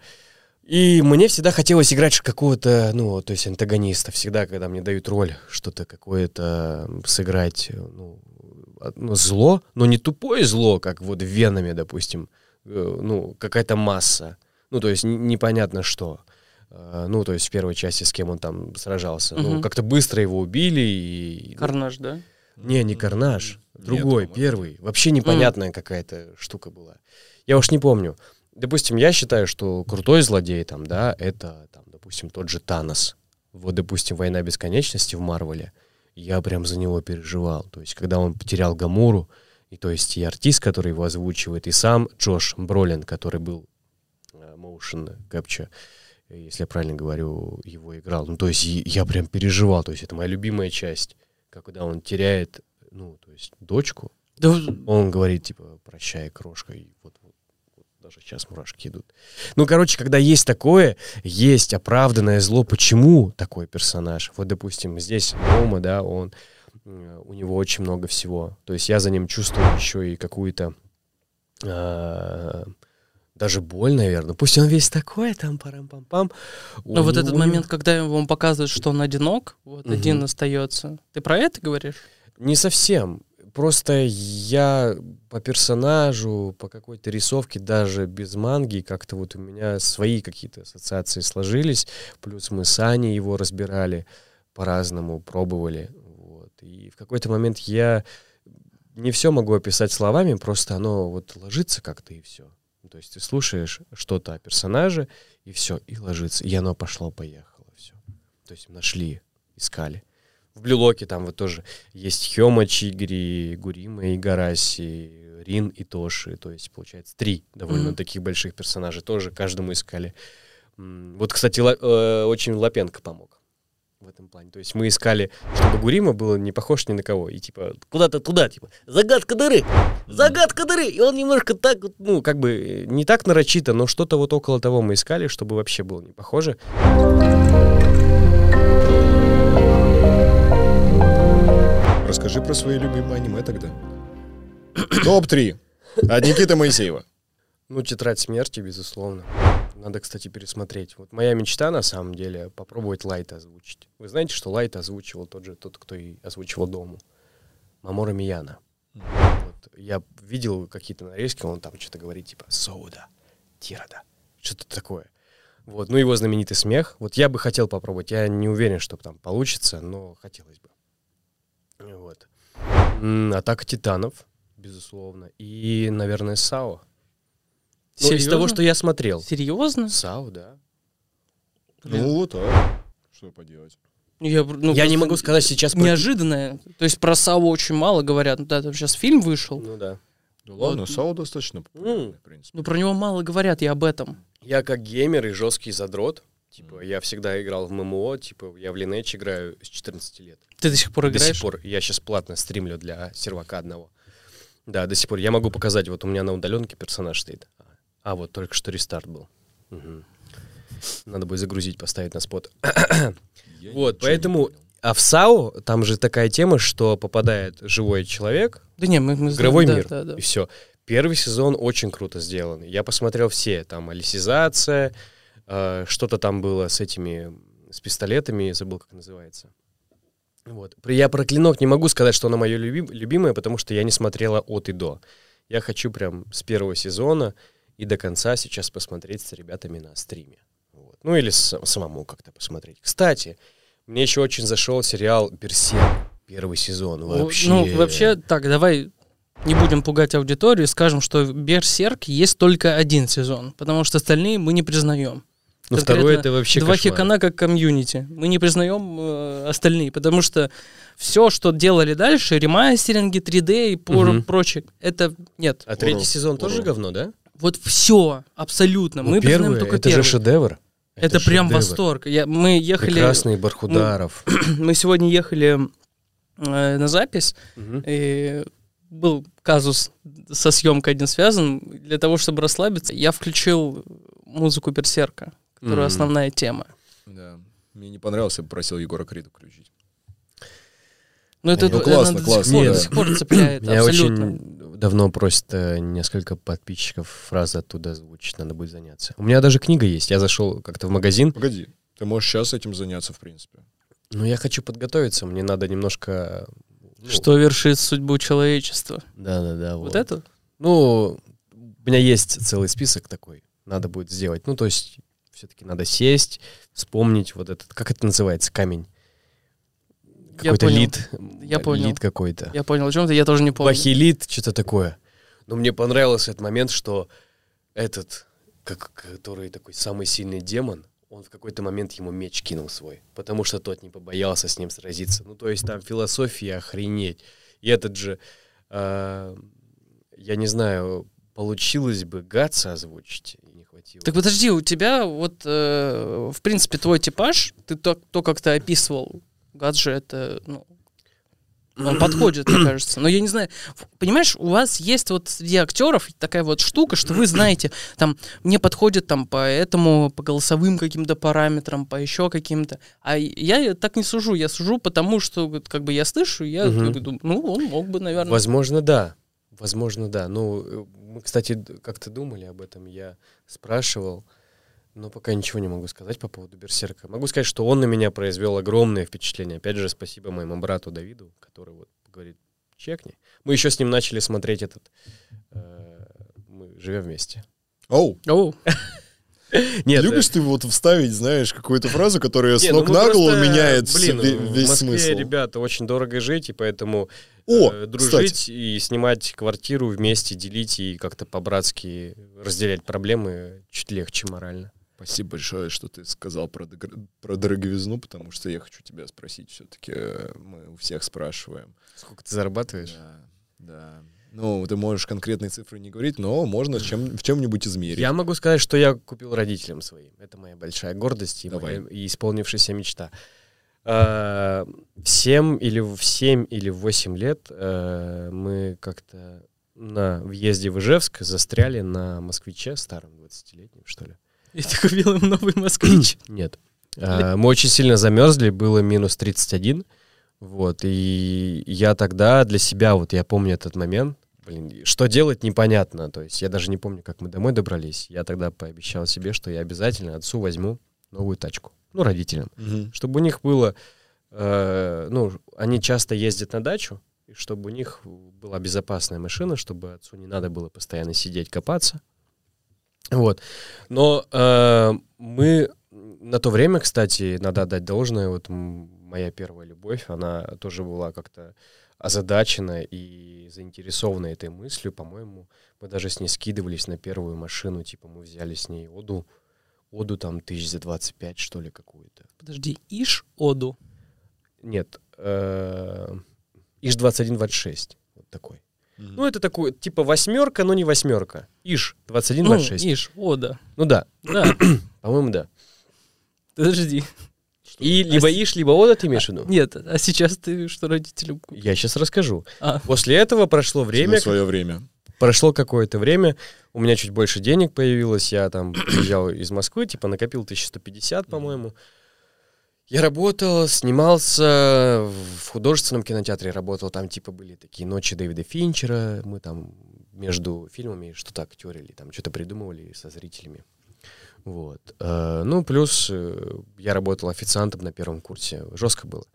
И мне всегда хотелось играть какого-то, ну, то есть антагониста. Всегда, когда мне дают роль, что-то какое-то сыграть, э, ну, ну, зло, но не тупое зло, как вот в Венами, допустим, э, ну, какая-то масса. Ну, то есть непонятно что. Э, Ну, то есть в первой части с кем он там сражался. Ну, Мгм. как-то быстро его убили и... ну, Карнаж, да? Не, не Карнаж. Нет, Другой, по-моему. первый. Вообще непонятная какая-то штука была. Я уж не помню. Допустим, я считаю, что крутой злодей там, да, это, там, допустим, тот же Танос. Вот, допустим, «Война бесконечности» в Марвеле. Я прям за него переживал. То есть, когда он потерял Гамуру, и то есть и артист, который его озвучивает, и сам Джош Бролин, который был э, motion capture, если я правильно говорю, его играл. Ну, то есть я прям переживал. То есть это моя любимая часть. Когда он теряет, ну, то есть дочку, Да, он говорит, типа, прощай, крошка, и вот, вот- вот даже сейчас мурашки идут. Ну, короче, когда есть такое, есть оправданное зло, почему такой персонаж? Вот, допустим, здесь Рома, да, он, э, у него очень много всего. То есть я за ним чувствую еще и какую-то э, даже боль, наверное. Пусть он весь такой, там, парам-пам-пам. У Но вот него- этот момент, когда он показывает, что он одинок, вот Мгм. один остается. Ты про это говоришь? Не совсем. Просто я по персонажу, по какой-то рисовке, даже без манги, как-то вот у меня свои какие-то ассоциации сложились. Плюс мы с Аней его разбирали по-разному, пробовали. Вот. И в какой-то момент я не все могу описать словами, просто оно вот ложится как-то и все. То есть ты слушаешь что-то о персонаже, и все, и ложится. И оно пошло-поехало, все. То есть нашли, искали. В Блюлоке там вот тоже есть Хёма Чигри, Гурима и Гараси, Рин и Тоши. То есть, получается, три довольно Мгм. таких больших персонажей. Тоже каждому искали. Вот, кстати, Ла- э, очень Лапенко помог в этом плане. То есть мы искали, чтобы Гурима был не похож ни на кого. И типа куда-то туда, типа, загадка дыры, загадка дыры. И он немножко так, ну, как бы э, не так нарочито, но что-то вот около того мы искали, чтобы вообще было не похоже. Расскажи про свои любимые аниме тогда. Топ-3 от Никиты Моисеева. Ну, «Тетрадь смерти», безусловно. Надо, кстати, пересмотреть. Вот моя мечта, на самом деле, попробовать Лайта озвучить. Вы знаете, что Лайт озвучивал тот же, тот, кто и озвучивал Дому? Мамора Мияна. Вот, я видел какие-то нарезки, он там что-то говорит, типа «Соуда», «Тирада», что-то такое. Вот, ну, его знаменитый смех. Вот я бы хотел попробовать. Я не уверен, что там получится, но хотелось бы. Вот. Атака титанов, безусловно. И, наверное, САО. Ну, из того, Серьезно? что я смотрел. Серьезно? САУ, да. Ну вот так. Что поделать? Я, ну, я не могу сказать сейчас про- Неожиданное. То есть про Саву очень мало говорят. Да, там сейчас фильм вышел, Ну да. Да ладно, Вот. Сау достаточно популярный, в принципе. но про него мало говорят, я об этом. Я как геймер и жесткий задрот. Типа, я всегда играл в ММО, типа, я в Lineage играю с 14 лет. Ты до сих пор До играешь? сих пор. Я сейчас платно стримлю для сервака одного. Да, до сих пор. Я могу показать, вот у меня на удаленке персонаж стоит. А, вот только что рестарт был. Мгм. Надо будет загрузить, поставить на спот. Я Вот, поэтому-. А в САУ там же такая тема, что попадает живой человек, Да не, мы, мы знаем, игровой да, мир. да, да. И все. Первый сезон очень круто сделан. Я посмотрел все. Там алисизация, э, что-то там было с этими, с пистолетами, забыл, как называется. Вот. Я про клинок не могу сказать, что она моя любимая, потому что я не смотрела от и до. Я хочу прям с первого сезона и до конца сейчас посмотреть с ребятами на стриме. Вот. Ну или с- самому как-то посмотреть. Кстати, мне еще очень зашел сериал «Берсерк». Первый сезон. Вообще. Ну, вообще, так, давай не будем пугать аудиторию, скажем, что в Берсерк есть только один сезон, потому что остальные мы не признаем. Ну, второй это вообще Два кошмар. хикана как комьюнити. Мы не признаем э, остальные, потому что все, что делали дальше, ремастеринги, 3D и пор- Мгм. прочее, это нет. А третий Урок, сезон тоже урок. говно, да? Вот все, абсолютно. Ну, мы признаем только это первый. же шедевр. это прям шедевр. восторг. Я, мы ехали, Прекрасный Бархударов. мы сегодня ехали э, на запись, Мгм. и был казус со съемкой один связан. Для того, чтобы расслабиться, я включил музыку Берсерка, которая Мгм. основная тема. Да. Мне не понравился, я попросил Егора Крида включить. Ну, это, Ну, классно, до классно, сих пор, да. до сих пор цепляет, Меня абсолютно. очень давно просят э, несколько подписчиков фразы оттуда озвучить, надо будет заняться. У меня даже книга есть. Я зашел как-то в магазин, Погоди, ты можешь сейчас этим заняться, в принципе. но я хочу подготовиться, мне надо немножко... ну, Что вершит судьбу человечества? Да-да-да. Вот это? Ну, у меня есть целый список такой, надо будет сделать. Ну, то есть все-таки надо сесть, вспомнить вот этот, как это называется, камень? Какой-то лид. Я понял. Лид какой-то. Я понял, о чем ты, я тоже не помню. Бахилит, что-то такое. Но мне понравился этот момент, что этот, как, который такой самый сильный демон, он в какой-то момент ему меч кинул свой, потому что тот не побоялся с ним сразиться. Ну, то есть там философия охренеть. И этот же, э, я не знаю, получилось бы Гатса озвучить, не хватило. Так подожди, у тебя вот, э, в принципе, твой типаж, ты то, то как ты описывал, Гаджи, это, ну, он подходит, мне кажется. Но я не знаю, понимаешь, у вас есть вот среди актеров такая вот штука, что вы знаете, там, мне подходит там по этому, по голосовым каким-то параметрам, по еще каким-то. А я так не сужу, я сужу потому, что как бы я слышу, я бы думаю, ну, он мог бы, наверное. Возможно, да. Возможно, да. Ну, э, мы, кстати, как-то думали об этом, я спрашивал, но пока ничего не могу сказать по поводу Берсерка. Могу сказать, что он на меня произвел огромное впечатление. Опять же, спасибо моему брату Давиду, который вот говорит, чекни. Мы еще с ним начали смотреть этот... э, мы живем вместе. Оу, Оу, Нет, любишь ты вот вставить, знаешь, какую-то фразу, которая с ну ног мы на голову меняет блин, в весь Москве, смысл? ребята, очень дорого жить, и поэтому О, э, дружить и снимать квартиру вместе, делить и как-то по-братски разделять проблемы чуть легче морально. Спасибо большое, что ты сказал про, про дороговизну, потому что я хочу тебя спросить все-таки. Мы у всех спрашиваем. Сколько ты зарабатываешь? Да, да. Ну, ты можешь конкретные цифры не говорить, но можно чем, в чем-нибудь измерить. Я могу сказать, что я купил родителям своим. Это моя большая гордость и, Давай. моя- и исполнившаяся мечта. Э, В 7 или в 7 или в 8 лет э, мы как-то на въезде в Ижевск застряли на москвиче старом 20-летнем, что ли. И ты купил им новый москвич. Нет. А, Мы очень сильно замерзли, было минус 31. Вот, и я тогда для себя, вот я помню этот момент, блин, что делать непонятно, то есть я даже не помню, как мы домой добрались. Я тогда пообещал себе, что я обязательно отцу возьму новую тачку, ну, родителям, Мгм. чтобы у них было, э, ну, они часто ездят на дачу, и чтобы у них была безопасная машина, чтобы отцу не надо было постоянно сидеть, копаться. Вот. Но э, мы на то время, кстати, надо отдать должное, вот моя первая любовь, она тоже была как-то озадачена и заинтересована этой мыслью. По-моему, мы даже с ней скидывались на первую машину, типа мы взяли с ней Оду, Оду там тысяч за 25, что ли, какую-то. Подожди, Иш Оду. Нет, э, ИЖ-2126, вот такой. Ну, это такой, типа восьмерка, но не восьмерка. Ну, 2126. Иш, Ода. Ну да, Да, по-моему, да. подожди. И либо ИЖ, либо ОДА ты имеешь в виду? Нет, а сейчас ты что родителям купил? Я сейчас расскажу. А. После этого прошло время, На свое время. прошло какое-то время, у меня чуть больше денег появилось, я там приезжал из Москвы, типа накопил 1150, по-моему. Я работал, снимался в художественном кинотеатре, работал, там типа были такие ночи Дэвида Финчера, мы там между фильмами что-то актерили, там что-то придумывали со зрителями. Вот. Э, Ну, плюс э, я работал официантом на первом курсе, жестко было.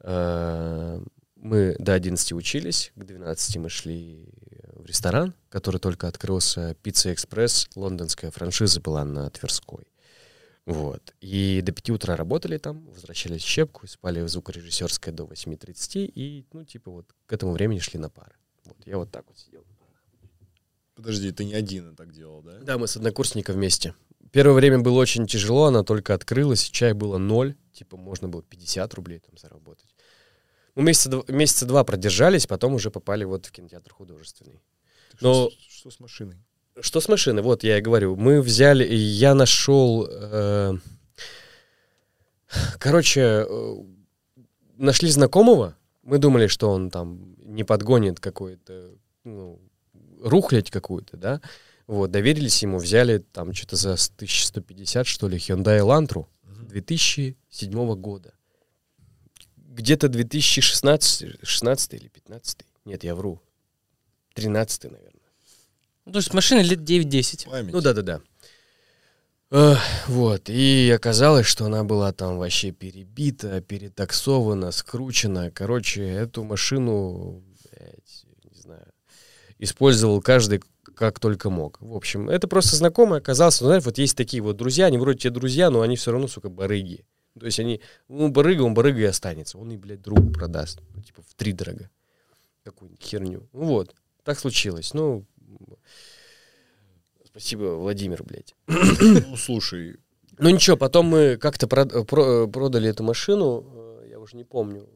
Э, Мы до 11 учились, к 12 мы шли в ресторан, который только открылся, Пицца Экспресс, лондонская франшиза была на Тверской. Вот. И до 5 утра работали там, возвращались в щепку, спали в звукорежиссерской до 8.30, и, ну, типа, вот к этому времени шли на пары. Вот, я вот так вот сидел. Подожди, ты не один так делал, да? Да, мы с однокурсником вместе. Первое время было очень тяжело, она только открылась, чай было ноль, типа можно было 50 рублей там заработать. Мы месяца, дв- месяца два продержались, потом уже попали вот в кинотеатр художественный. Так Но- что, что с машиной? Что с машины? Вот я и говорю. Мы взяли, я нашел, э, короче, э, нашли знакомого. Мы думали, что он там не подгонит какой-то, ну, рухлядь какую-то, да. Вот, доверились ему, взяли там что-то за 1150, что ли, Hyundai Elantra 2007 года. где-то 2016 16 или 15 Нет, я вру. 13 наверное. Ну, то есть машине лет 9-10. Память. Ну да-да-да. Эх, вот, и оказалось, что она была там вообще перебита, перетаксована, скручена. Короче, эту машину, блядь, не знаю, использовал каждый как только мог. В общем, это просто знакомый оказался. Ну, знаешь, вот есть такие вот друзья, они вроде тебе друзья, но они все равно, сука, барыги. То есть они, ну, барыга, он барыга и останется. Он и, блядь, другу продаст. Ну, типа, в три дорого. Какую-нибудь херню. Ну, вот, так случилось. Ну, спасибо, Владимир, блядь. Ну, слушай, Ну ничего, потом мы как-то прод- про- продали эту машину, э, я уже не помню.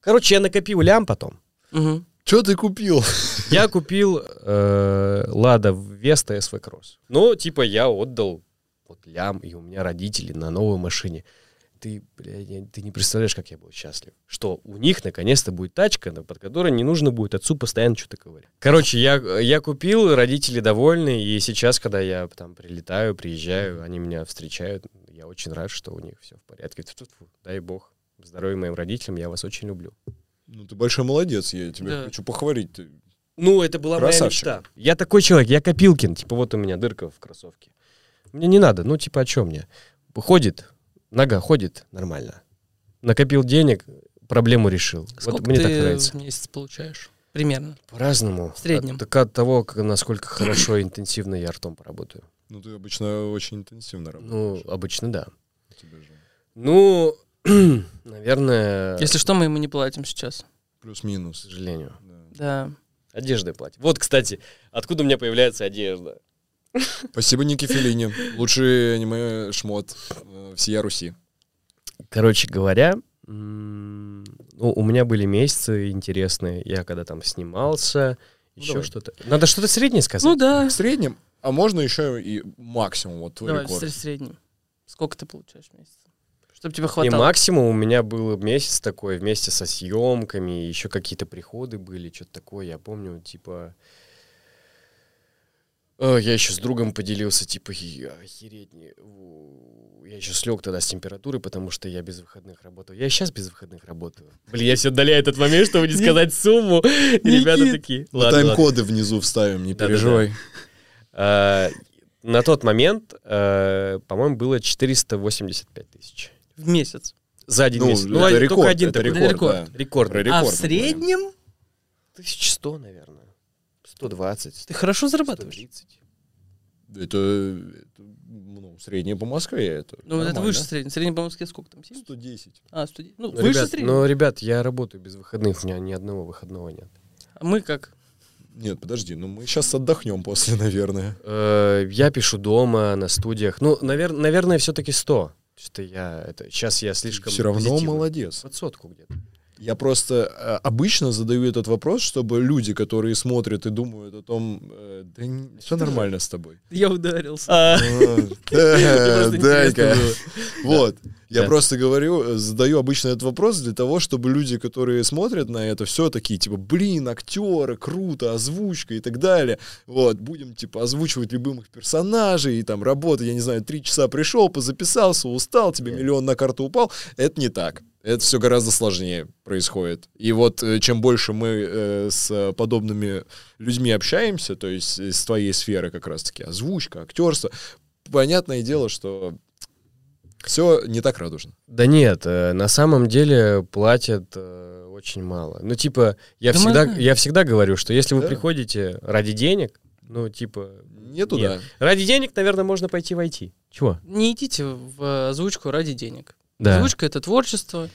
Короче, я накопил лям потом. Мгм. что ты купил? Я купил э, Лада Веста СВ Кросс. Ну, типа, я отдал вот лям, и у меня родители на новой машине. Ты, блядь, ты не представляешь, как я был счастлив. Что у них наконец-то будет тачка, под которой не нужно будет отцу постоянно что-то говорить. Короче, я, я купил, родители довольны, и сейчас, когда я там прилетаю, приезжаю, они меня встречают, я очень рад, что у них все в порядке. Тьфу-тьфу-тьфу. Дай бог. Здоровья моим родителям, я вас очень люблю. Ну, ты большой молодец, я тебя Да. хочу похвалить. Ты- Ну, это была Красавчик. моя мечта. Я такой человек, я Копилкин. Типа, вот у меня дырка в кроссовке. Мне не надо, ну, типа, о чем мне? Ходит, нога ходит нормально. Накопил денег, проблему решил. Сколько вот мне ты так нравится. в месяц получаешь? Примерно. По-разному. В среднем. От, так от того, как- насколько хорошо и интенсивно я ртом поработаю. Ну, ты обычно очень интенсивно Ну, работаешь. обычно да. У тебя же Ну, наверное, Если что, мы ему не платим сейчас. к Плюс-минус. сожалению. Да. Да. Одеждой платить. Вот, кстати, откуда у меня появляется одежда? Спасибо, Ники Феллини. Лучший аниме-шмот э, всея Руси. Короче говоря, ну, у меня были месяцы интересные. Я когда там снимался, Ну, еще что-то. Надо что-то среднее сказать. Ну да. В среднем, а можно еще и максимум, вот твой Давай, рекорд. в среднем. Сколько ты получаешь в месяц? Чтобы тебе и хватало. максимум у меня был месяц такой вместе со съемками, еще какие-то приходы были, что-то такое. Я помню, типа... э, Я еще с другом поделился, типа, «И, охереть, я еще слег тогда с температурой, потому что я без выходных работал. Я сейчас без выходных работаю. Блин, я все отдаляю этот момент, чтобы не сказать сумму. Ребята такие, Мы ладно, ладно». тайм-коды внизу вставим, не переживай. А, На тот момент, э, по-моему, было 485 тысяч. В месяц. За один Ну, месяц. это один- рекорд, только один это рекорд, рекорд. а в среднем 1100, наверное. 120. ты хорошо зарабатываешь. 130. Это, это, ну, среднее по Москве. Это Ну, вот это нормально. выше среднего. Средний по Москве сколько там? 7? 110. А, 110. Ну, Ну, выше ребят, среднего. но, ребят, я работаю без выходных, у меня ни одного выходного нет. А мы как? Нет, подожди, ну мы сейчас отдохнем после, наверное. Э, Я пишу дома, на студиях. Ну, навер- наверное, все-таки 100. Что я это сейчас я слишком Все равно позитивный. молодец. Под сотку где-то. Я просто э, обычно задаю этот вопрос, чтобы люди, которые смотрят и думают о том, э, да все нормально с тобой. Я ударился. А, да, просто Данька. Вот. Я просто говорю, э, задаю обычно этот вопрос для того, чтобы люди, которые смотрят на это, все такие, типа, блин, актеры, круто, озвучка и так далее. Вот, будем, типа, озвучивать любимых персонажей, и там работа, я не знаю, три часа пришел, позаписался, устал, тебе миллион на карту упал. Это не так. Это все гораздо сложнее происходит. И вот э, чем больше мы э, с подобными людьми общаемся, то есть из твоей сферы как раз-таки озвучка, актерство, понятное дело, что все не так радужно. Да нет, э, на самом деле платят э, очень мало. Ну, типа, я, Да всегда, знаем. я всегда говорю, что если вы Да. приходите ради денег, ну, типа... Не туда. Ради денег, наверное, можно пойти в IT. Чего? Не идите в озвучку ради денег. Да. Озвучка — это творчество.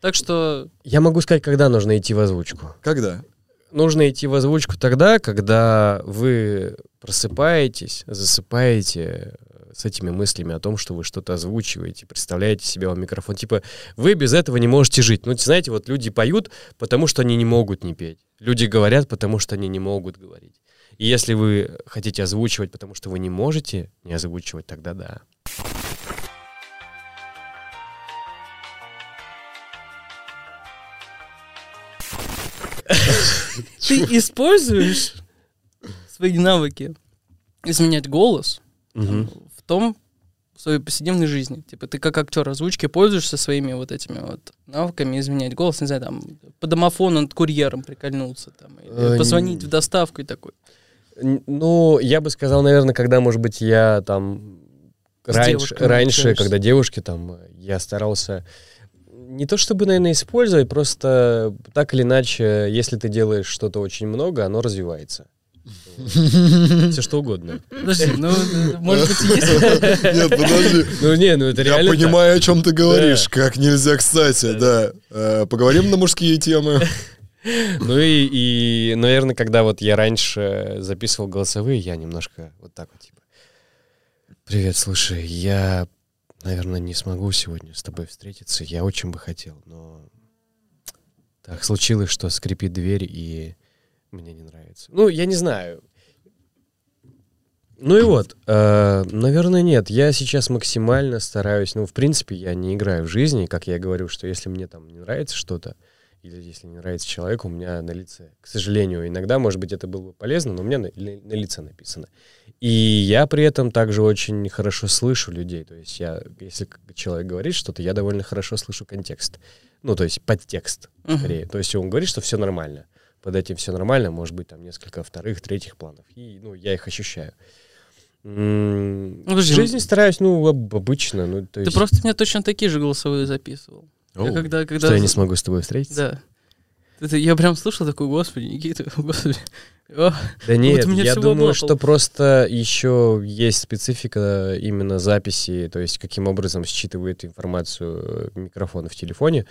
Так что Я могу сказать, когда нужно идти в озвучку. Когда? Нужно идти в озвучку тогда, когда вы просыпаетесь, засыпаете э, с этими мыслями о том, что вы что-то озвучиваете, представляете себя в микрофон. Типа, вы без этого не можете жить. Ну, знаете, вот люди поют, потому что они не могут не петь. Люди говорят, потому что они не могут говорить. И если вы хотите озвучивать, потому что вы не можете не озвучивать, тогда да. Ты используешь свои навыки изменять голос в том, в своей повседневной жизни? Типа ты как актер озвучки пользуешься своими вот этими вот навыками изменять голос, не знаю, там, по домофону над курьером прикольнуться, там, или Э, позвонить в доставку и такой. Ну, я бы сказал, наверное, когда, может быть, я там раньше, раньше когда девушки там, я старался не то чтобы, наверное, использовать, просто так или иначе, если ты делаешь что-то очень много, оно развивается. Все что угодно. Подожди, ну, может быть, и есть... Нет, подожди. Ну не, ну это Я реально так. понимаю, о чем ты говоришь. Как нельзя, кстати, да. Э, Поговорим на мужские темы. Ну и, и, наверное, когда вот я раньше записывал голосовые, я немножко вот так вот типа. Привет, слушай, я, наверное, не смогу сегодня с тобой встретиться. Я очень бы хотел, но так случилось, что скрипит дверь и мне не нравится. Ну, я не знаю. Ну и вот, э, наверное, нет. Я сейчас максимально стараюсь. Ну, в принципе, я не играю в жизни, как я говорю, что если мне там не нравится что-то, или если не нравится человеку, у меня на лице, к сожалению, иногда, может быть, это было бы полезно, но у меня на, на лице написано. И я при этом также очень хорошо слышу людей. То есть я, если человек говорит что-то, я довольно хорошо слышу контекст. Ну, то есть подтекст, скорее. То есть он говорит, что все нормально. Под этим все нормально, может быть, там несколько вторых, третьих планов. И, ну, я их ощущаю. М, Ну, В жизни стараюсь, ну, об- обычно. Ну, то Ты есть, просто мне точно такие же голосовые записывал. Я когда, когда... что я не смогу с тобой встретиться? Да. Это я прям слышал такой, господи, Никита, господи. О, Да нет, меня я думаю, было что просто еще есть специфика именно записи, то есть каким образом считывает информацию э, микрофон в телефоне.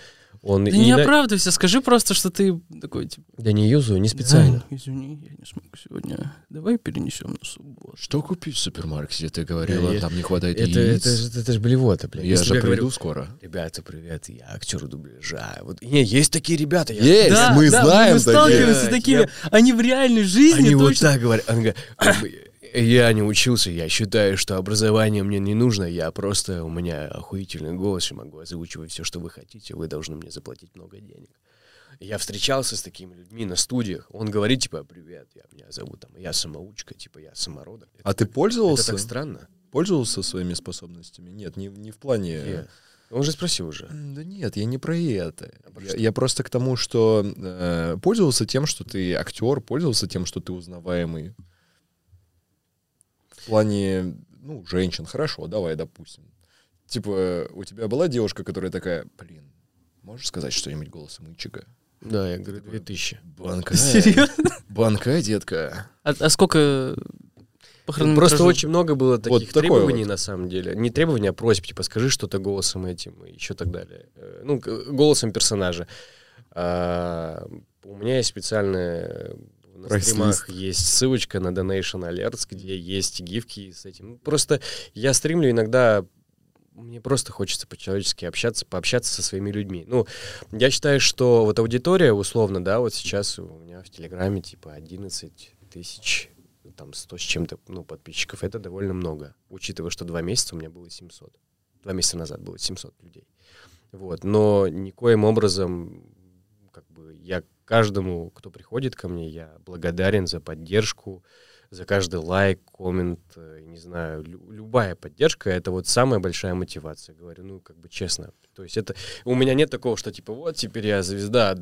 Он да и не на- оправдывайся, скажи просто, что ты такой, типа... Да не юзаю, не специально. «Да, извини, я не смог сегодня. Давай перенесем на субботу. Что купить в супермаркете? Ты говорила, там не хватает Это, это, же- это ж блевота, блин. Я Если же приду говорил, скоро. Ребята, привет, я актер дубляжа. Вот, не, есть такие ребята. я- Есть, Да, мы да, знаем мы сталкиваемся с такими. Они в реальной жизни Они вот точно... так говорят. Он говорит, «Как бы, я не учился, я считаю, что образование мне не нужно, я просто, у меня охуительный голос, я могу озвучивать все, что вы хотите, вы должны мне заплатить много денег. Я встречался с такими людьми на студиях, он говорит, типа, привет, я, меня зовут, там, я самоучка, типа, я самородок. А ты Это пользовался? так странно. Пользовался своими способностями? Нет, не, не в плане... Нет. Он же спросил уже. Да нет, я не про это. А про я, я просто к тому, что э, пользовался тем, что ты актер, пользовался тем, что ты узнаваемый. В плане, ну, женщин, хорошо, давай, допустим. Типа, у тебя была девушка, которая такая, блин, можешь сказать что-нибудь голосом Ичика? Да, я говорю, 2000. Банка. Серьезно? Банка, детка. А, а сколько по Ну, хронометражу? Просто очень много было таких такое требований, вот. на самом деле. Не требования, а просьб, типа, скажи что-то голосом этим и еще так далее. Э, Ну, голосом персонажа. А, у меня есть специальная... На Прайс-лист. стримах есть ссылочка на Donation Alerts, где есть гифки с этим. Просто я стримлю иногда мне просто хочется по-человечески общаться, пообщаться со своими людьми. Ну, я считаю, что вот аудитория, условно, да, вот сейчас у меня в Телеграме типа 11 тысяч, там 100 с чем-то, ну, подписчиков, это довольно много, учитывая, что два месяца у меня было 700. Два месяца назад было 700 людей. Вот, но никоим образом, как бы, я каждому, кто приходит ко мне, я благодарен за поддержку, за каждый лайк, коммент, э, не знаю, лю- любая поддержка, это вот самая большая мотивация, говорю, ну, как бы честно. То есть это, у меня нет такого, что типа, вот теперь я звезда.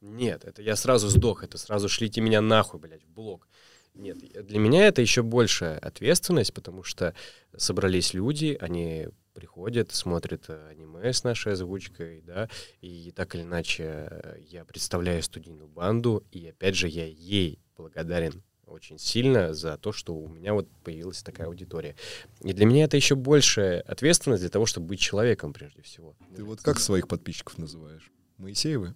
Нет, это я сразу сдох, это сразу шлите меня нахуй, блядь, в блок. Нет, для меня это еще большая ответственность, потому что собрались люди, они приходят, смотрят э, аниме с нашей озвучкой, да, и так или иначе э, я представляю студийную банду, и опять же я ей благодарен очень сильно за то, что у меня вот появилась такая аудитория. И для меня это еще большая ответственность для того, чтобы быть человеком прежде всего. Ты вот как своих подписчиков называешь? Моисеевы?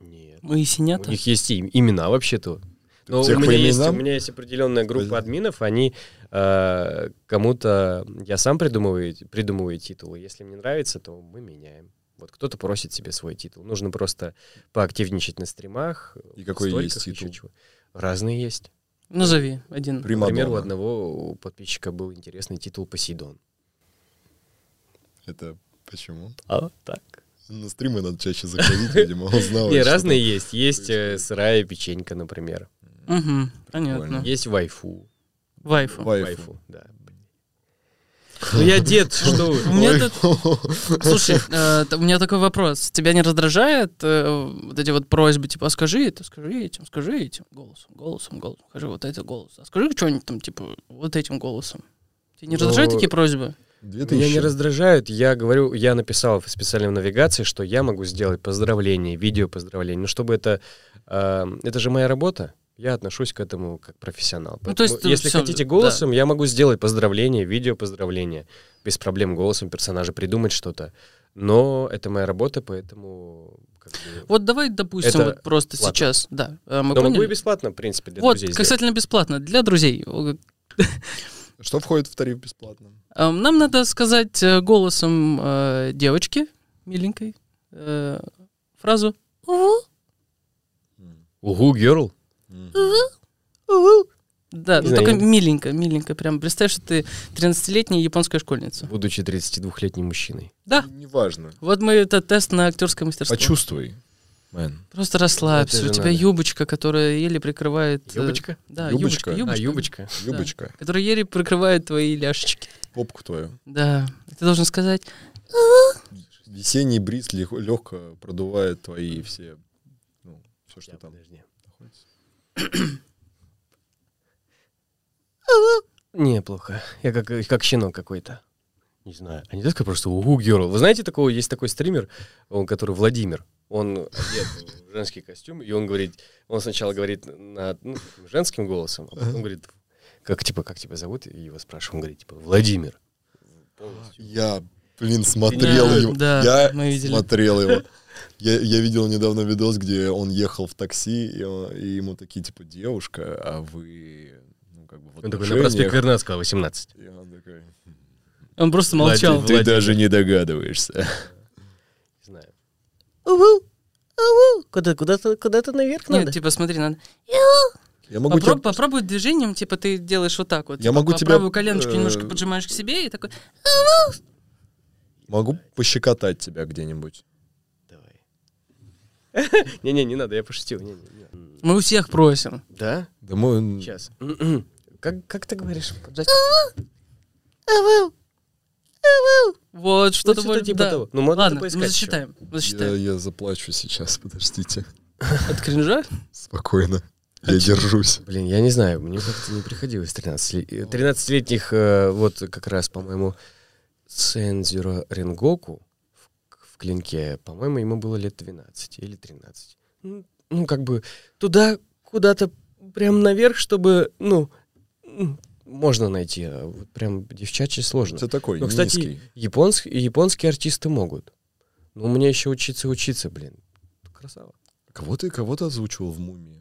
Нет. И У них есть и- имена вообще-то. Но у меня, есть, у меня есть определенная группа админов, они э, кому-то, я сам придумываю, придумываю титулы, если мне нравится, то мы меняем. Вот кто-то просит себе свой титул. Нужно просто поактивничать на стримах. И какой есть титул? чего. Разные есть. Назови один. Например, у Примадонна. одного у подписчика был интересный титул Посейдон. Это почему? А, так. На стримы надо чаще заходить, видимо, узнавать. Не, что разные есть. Есть э, сырая печенька, например. Угу, понятно. Есть вайфу. Вайфу. Вайфу. Вайфу, да. Ну я дед, что вы. У меня тут- Слушай, э, у меня такой вопрос. Тебя не раздражает э, вот эти вот просьбы, типа, «А скажи это, скажи этим, скажи этим, голосом, голосом, голосом, скажи вот это голосом. А скажи что-нибудь там, типа, вот этим голосом. Тебя не Ну, раздражают такие просьбы? Меня не раздражают. Я говорю, я написал в специальной навигации, что я могу сделать поздравление, видео поздравление. Но чтобы это... э, это же моя работа. Я отношусь к этому как профессионал. Ну, то есть если всё, хотите да. голосом, я могу сделать поздравление, видео поздравление. Без проблем голосом персонажа придумать что-то. Но это моя работа, поэтому... как бы- Вот давай, допустим, вот просто платно. сейчас, да, э, мы Но могу поняли. и бесплатно, в принципе, для Вот, друзей сделать. касательно бесплатно, для друзей. Что входит в тариф бесплатно? э, Нам надо сказать э, голосом э, девочки, миленькой, э, фразу «Угу». Угу, герл. Да, ну только я- миленько, миленько. Прям представь, что ты 13-летняя японская школьница. Будучи 32-летним мужчиной. Да, Неважно. вот мы это тест на актерское мастерство. Почувствуй, мэн. Просто расслабься. Это У тебя надо. юбочка, которая еле прикрывает... э, Юбочка? Да, Юбочка? юбочка, А, юбочка. юбочка. Юбочка. Которая еле прикрывает твои ляшечки. Попку твою. Да. И Ты должен сказать... Весенний бриз легко продувает твои все, ну, все, что Ща, там подожди. Неплохо. Я как, как щенок какой-то. Не знаю. А не только просто угу, герл. Вы знаете, такого есть такой стример, он, который Владимир. Он одет в женский костюм, и он говорит, он сначала говорит на, ну, женским голосом, а потом говорит, как типа, как тебя зовут? И его спрашивают, он говорит, типа, Владимир. Я, блин, смотрел Да, его. да, я мы видели. смотрел его. Я, я видел недавно видос, где он ехал в такси, и, он- и ему такие, типа, девушка, а вы, ну, как бы в Он такой, на отношениях». проспект Вернадского, 18. И он такой, Он просто молчал. Владимир. ты даже не догадываешься. Не знаю. Угу, угу. Куда, куда-то, куда-то наверх Нет, надо. типа, смотри, надо... Я могу Попроб- тебе... Попробуй движением, типа, ты делаешь вот так вот. Я типа, могу по тебя, правую коленочку э, немножко поджимаешь к себе и такой... Могу пощекотать тебя где-нибудь. Не-не, не надо, я пошутил. Не, не, не. Мы у всех просим. Да? Да мы... Сейчас. Как, как ты говоришь? Вот, что-то что-то вроде- типа да. того. Ну, можно Ладно, поискать мы засчитаем. Мы Я, засчитаем. я заплачу сейчас, подождите. От кринжа? Спокойно. Я держусь. Блин, я не знаю, мне как-то не приходилось 13 13-летних, э, вот как раз, по-моему, Сензюро Ренгоку в, клинке, по-моему, ему было лет 12 или 13. Ну, ну, как бы туда, куда-то прям наверх, чтобы, ну, можно найти, а вот прям девчачьи сложно. Это такой, Ну, кстати, низкий. японск- японские артисты могут. Но мне еще учиться учиться, блин. Красава. Кого ты, кого ты озвучивал в «Мумии»?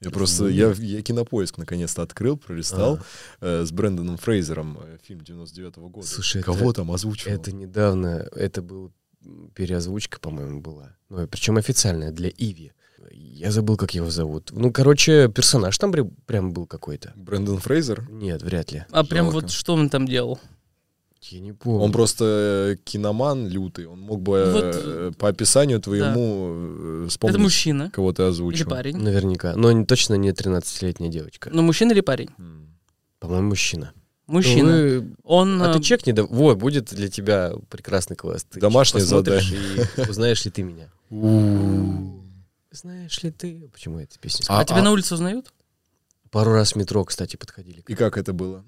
Я просто, я, я кинопоиск наконец-то открыл, пролистал э, с Брэндоном Фрейзером э, фильм 99-го года. Слушай, Кого это- там озвучивал? Это недавно, это был переозвучка, по-моему, была. Ну, причем официальная, для Иви. Я забыл, как его зовут. Ну, короче, персонаж там прям был какой-то. Брэндон Фрейзер? Нет, вряд ли. А прям Жалко. вот что он там делал? Я не помню. Он просто э, киноман лютый. Он мог бы Вот, э, по описанию твоему э, Это вспомнить, мужчина кого ты или озвучил. парень? Наверняка. Но точно не 13-летняя девочка. Ну, мужчина или парень? М. По-моему, мужчина. Мужчина. Вы- Он... А э, ты чекни, да, вот, будет для тебя прекрасный класс. Ты Домашнее посмотришь И узнаешь ли ты меня. Знаешь ли ты... Почему я эту песню А, А- тебя а- на улице узнают? Пару раз в метро, кстати, подходили. И как это было?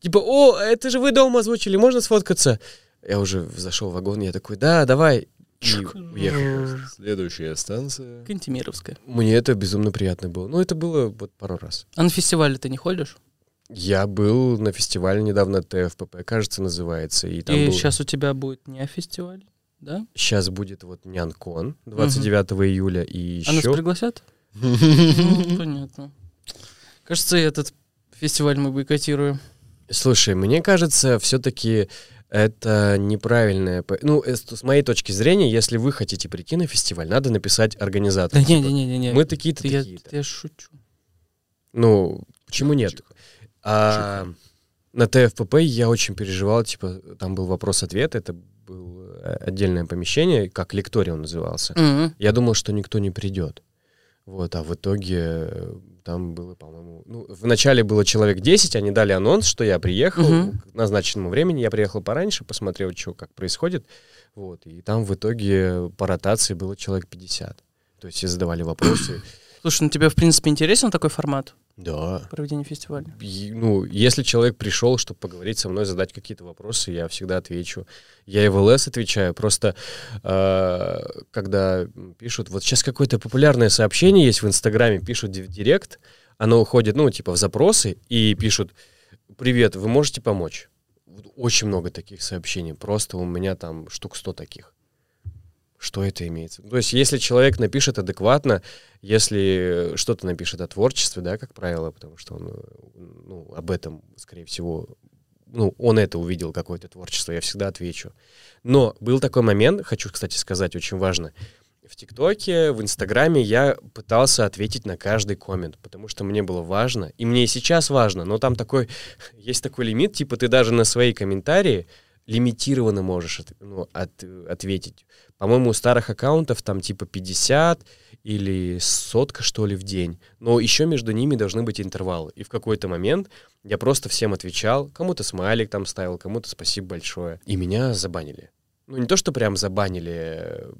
Типа, о, это же вы дома озвучили, можно сфоткаться? Я уже зашел в вагон, я такой, да, давай. И уехал. Следующая станция. Кантемировская. Мне это безумно приятно было. Ну, это было вот пару раз. А на фестивале ты не ходишь? Я был на фестивале недавно, ТФПП, кажется, называется. И там И был- сейчас у тебя будет не фестиваль, да? Сейчас будет вот Нянкон 29 июля и А нас еще... пригласят? Ну, понятно. Кажется, этот фестиваль мы бойкотируем. Слушай, мне кажется, все-таки это неправильное... Ну, э, с моей точки зрения, если вы хотите прийти на фестиваль, надо написать организатору. Да не, типа. Мы такие-то, такие-то. я шучу. Ну, почему нет? А на ТФПП я очень переживал, типа, там был вопрос-ответ, это было отдельное помещение, как лекториум назывался. Мгм. Я думал, что никто не придет. Вот, а в итоге э, там было, по-моему... Ну, вначале было человек 10, они дали анонс, что я приехал Мгм. к назначенному времени. Я приехал пораньше, посмотрел, что как происходит. Вот, и там в итоге по ротации было человек 50. То есть все задавали вопросы. Слушай, ну тебе, в принципе, интересен такой формат Да. проведения фестиваля? И, ну, если человек пришел, чтобы поговорить со мной, задать какие-то вопросы, я всегда отвечу. Я и в ЛС отвечаю. Просто э, когда пишут, вот сейчас какое-то популярное сообщение есть в Инстаграме, пишут в директ, оно уходит, ну, типа в запросы, и пишут, привет, вы можете помочь? Очень много таких сообщений. Просто у меня там штук 100 таких. Что это имеется? То есть, если человек напишет адекватно, если что-то напишет о творчестве, да, как правило, потому что он э, ну, об этом, скорее всего, ну, он это увидел, какое-то творчество, я всегда отвечу. Но был такой момент, хочу, кстати, сказать, очень важно. В ТикТоке, в Инстаграме я пытался ответить на каждый коммент, потому что мне было важно, и мне и сейчас важно, но там такой, есть такой лимит, типа ты даже на свои комментарии лимитированно можешь ну, от- ответить. По-моему, у старых аккаунтов там типа 50 или сотка, что ли, в день. Но еще между ними должны быть интервалы. И в какой-то момент я просто всем отвечал, кому-то смайлик там ставил, кому-то спасибо большое. И меня забанили. Ну, не то, что прям забанили, э,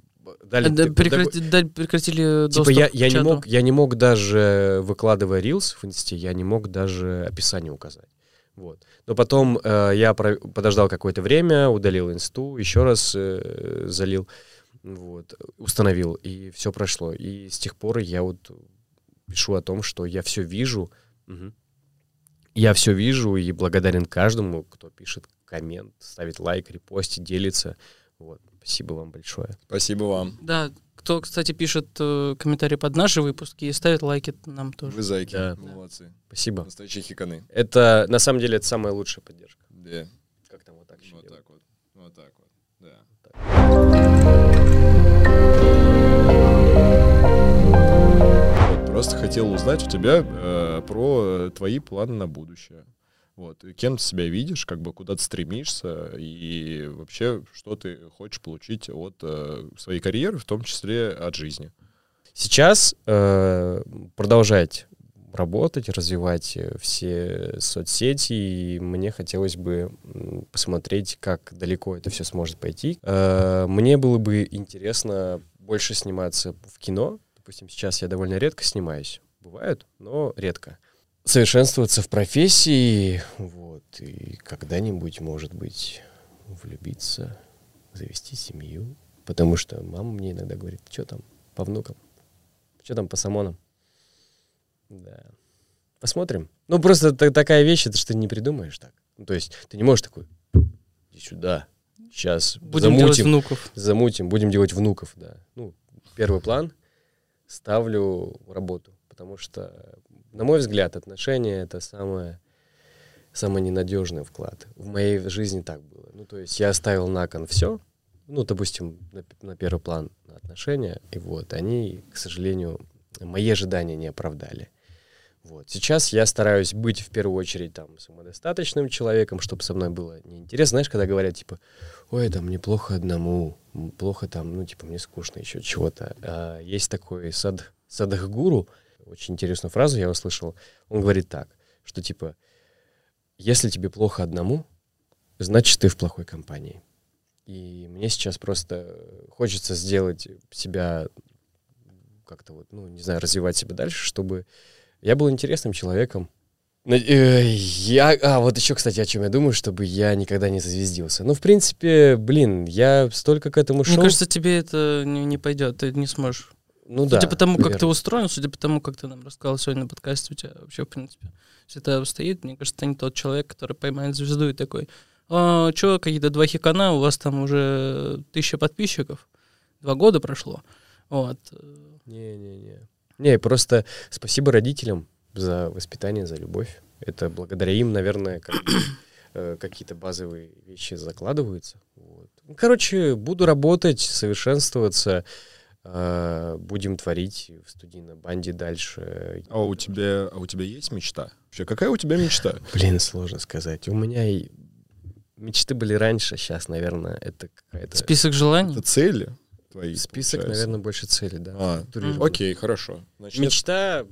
дали... А, да, типа такой- прекрати- да, прекратили Типа доступ я, к я, не чату. мог, я не мог даже, выкладывая рилс в инсте, я не мог даже описание указать. Вот. Но потом э, я про- подождал какое-то время, удалил инсту, еще раз э, залил, вот, установил, и все прошло. И с тех пор я вот пишу о том, что я все вижу, Мгм. я все вижу и благодарен каждому, кто пишет коммент, ставит лайк, репостит, делится. Вот. Спасибо вам большое. Спасибо вам. Да, кто, кстати, пишет э, комментарии под наши выпуски и ставит лайки нам тоже. Вы зайки. Да. Молодцы. Спасибо. Настоящие хиканы. Это, на самом деле, это самая лучшая поддержка. Да. Как там вот так еще Вот делают? так вот. Вот так вот. Да. Вот, просто хотел узнать у тебя э, про твои планы на будущее. Вот, кем ты себя видишь, как бы куда ты стремишься, и вообще, что ты хочешь получить от э, своей карьеры, в том числе от жизни. Сейчас э, продолжать работать, развивать э, все соцсети, и мне хотелось бы посмотреть, как далеко это все сможет пойти. Э, мне было бы интересно больше сниматься в кино. Допустим, сейчас я довольно редко снимаюсь. Бывают, но редко. Совершенствоваться в профессии, вот, и когда-нибудь, может быть, влюбиться, завести семью. Потому что мама мне иногда говорит, что там по внукам? Что там по самонам? Да. Посмотрим. Ну, просто та- такая вещь, это что ты не придумаешь так. Ну, то есть ты не можешь такой, иди сюда, сейчас Будем делать замутим, внуков. замутим, будем делать внуков, да. Ну, первый план ставлю работу, потому что, на мой взгляд, отношения — это самое, самый ненадежный вклад. В моей жизни так было. Ну, то есть я ставил на кон все, ну, допустим, на, на первый план отношения, и вот они, к сожалению, мои ожидания не оправдали. Вот. Сейчас я стараюсь быть в первую очередь там самодостаточным человеком, чтобы со мной было неинтересно. Знаешь, когда говорят, типа, ой, там мне плохо одному, плохо там, ну, типа, мне скучно еще чего-то. А есть такой сад, садхгуру, очень интересную фразу я услышал. Он говорит так, что типа, если тебе плохо одному, значит, ты в плохой компании. И мне сейчас просто хочется сделать себя как-то вот, ну, не знаю, развивать себя дальше, чтобы я был интересным человеком. Э, Я, а, вот еще, кстати, о чем я думаю, чтобы я никогда не зазвездился. Ну, в принципе, блин, я столько к этому шел. Мне кажется, тебе это не, не пойдет, ты не сможешь. Ну да. судя по тому, как ты устроен, судя по тому, как ты нам рассказал сегодня на подкасте, у тебя вообще, в принципе, все это стоит. Мне кажется, ты не тот человек, который поймает звезду и такой, а, чё, какие-то два хикана, у вас там уже тысяча подписчиков, два года прошло. Вот. Не-не-не. Не, просто спасибо родителям за воспитание, за любовь. Это благодаря им, наверное, как э, какие-то базовые вещи закладываются. Вот. Короче, буду работать, совершенствоваться, будем творить в студийной банде дальше. А у тебя, а у тебя есть мечта? Вообще, какая у тебя мечта? Блин, сложно сказать. У меня и мечты были раньше, сейчас, наверное, это какая-то... Список желаний. Это цели? твои. Список, получается. наверное, больше цели, да. А, окей, хорошо. Значит, Мечта,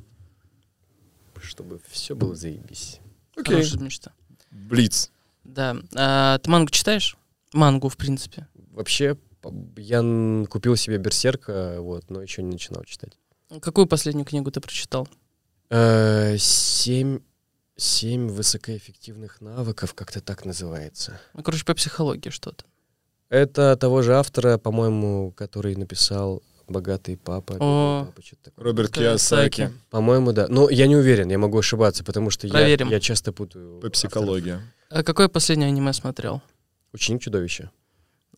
чтобы все было заебись. окей. Хорошая мечта. Блиц. Да. А, ты мангу читаешь? Мангу, в принципе. Вообще, я купил себе Берсерка, вот, но еще не начинал читать. Какую последнюю книгу ты прочитал? Э, Семь, семь высокоэффективных навыков, как-то так называется. Ну, короче, по психологии что-то. Это того же автора, по-моему, который написал «Богатый папа». О. «Бедный папа». Роберт. Кiyosaki. По-моему, да. Но я не уверен, я могу ошибаться, потому что я, Проверим. я часто путаю. По авторов. психологии. А какое последнее аниме смотрел? Ученик чудовища.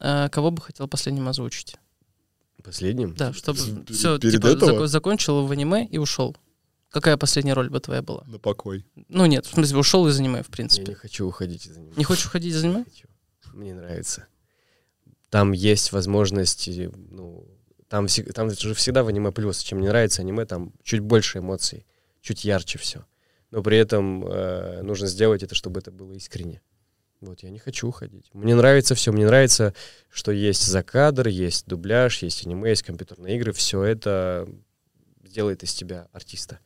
А, кого бы хотел последним озвучить? Последним? Да, чтобы все перед типа, этого? зако- закончил в аниме и ушел. Какая последняя роль бы твоя была? На покой. Ну нет, в смысле, ушел из аниме, в Я принципе. не хочу уходить из аниме. Не хочешь уходить из аниме? Хочу. Мне нравится. Там есть возможность, э, ну, там, там же всегда в аниме плюс. Чем мне нравится аниме, там чуть больше эмоций, чуть ярче все. Но при этом э, нужно сделать это, чтобы это было искренне. Вот, я не хочу уходить. Мне нравится все. Мне нравится, что есть закадр, есть дубляж, есть аниме, есть компьютерные игры. Все это делает из тебя артиста.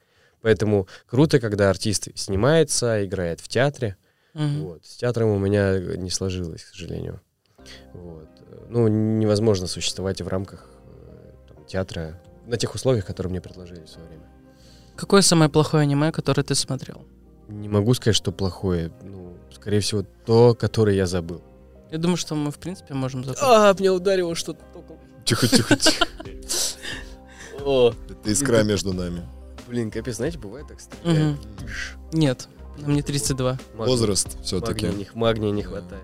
Поэтому круто, когда артист снимается, играет в театре. Мгм. Вот. С театром у меня не сложилось, к сожалению. Вот. Ну, невозможно существовать в рамках э, там, театра на тех условиях, которые мне предложили в свое время. Какое самое плохое аниме, которое ты смотрел? Не могу сказать, что плохое. Ну, скорее всего, то, которое я забыл. Я думаю, что мы, в принципе, можем закончить. А, меня ударило что-то током. Тихо, тихо, тихо. О, Это искра между нами. блин, капец, знаете, бывает так стреляет. Нет, нам не 32. магний- Возраст все-таки. Магния, не- магния не хватает.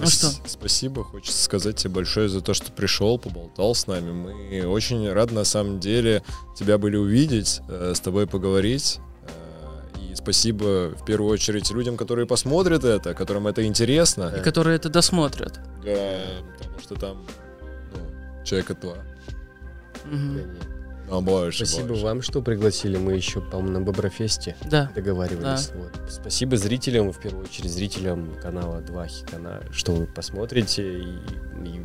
Ну что? Спасибо, хочется сказать тебе большое за то, что пришел, поболтал с нами. Мы очень рады, на самом деле, тебя были увидеть, э, с тобой поговорить. Спасибо в первую очередь людям, которые посмотрят это, которым это интересно. И которые это досмотрят. Да, потому что там ну, человека два. Да нет. А, больше, Спасибо больше. вам, что пригласили. Мы еще, по-моему, на Боброфесте Да. договаривались. Вот. Спасибо зрителям, в первую очередь зрителям канала 2 Хикана, что вы посмотрите и, и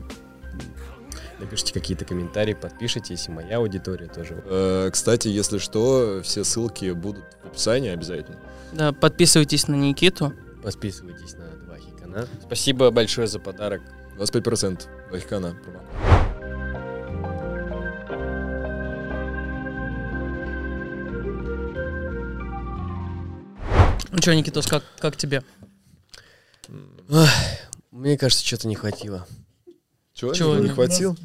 напишите какие-то комментарии, подпишитесь, и моя аудитория тоже. Э, Кстати, если что, все ссылки будут в описании обязательно. Да, подписывайтесь на Никиту. Подписывайтесь на 2 Хикана. Спасибо большое за подарок. 25% Лайхкана. промокод. Ну что, Никитос, как, как тебе? Мне кажется, что-то не хватило. Чего? Чего не хватил?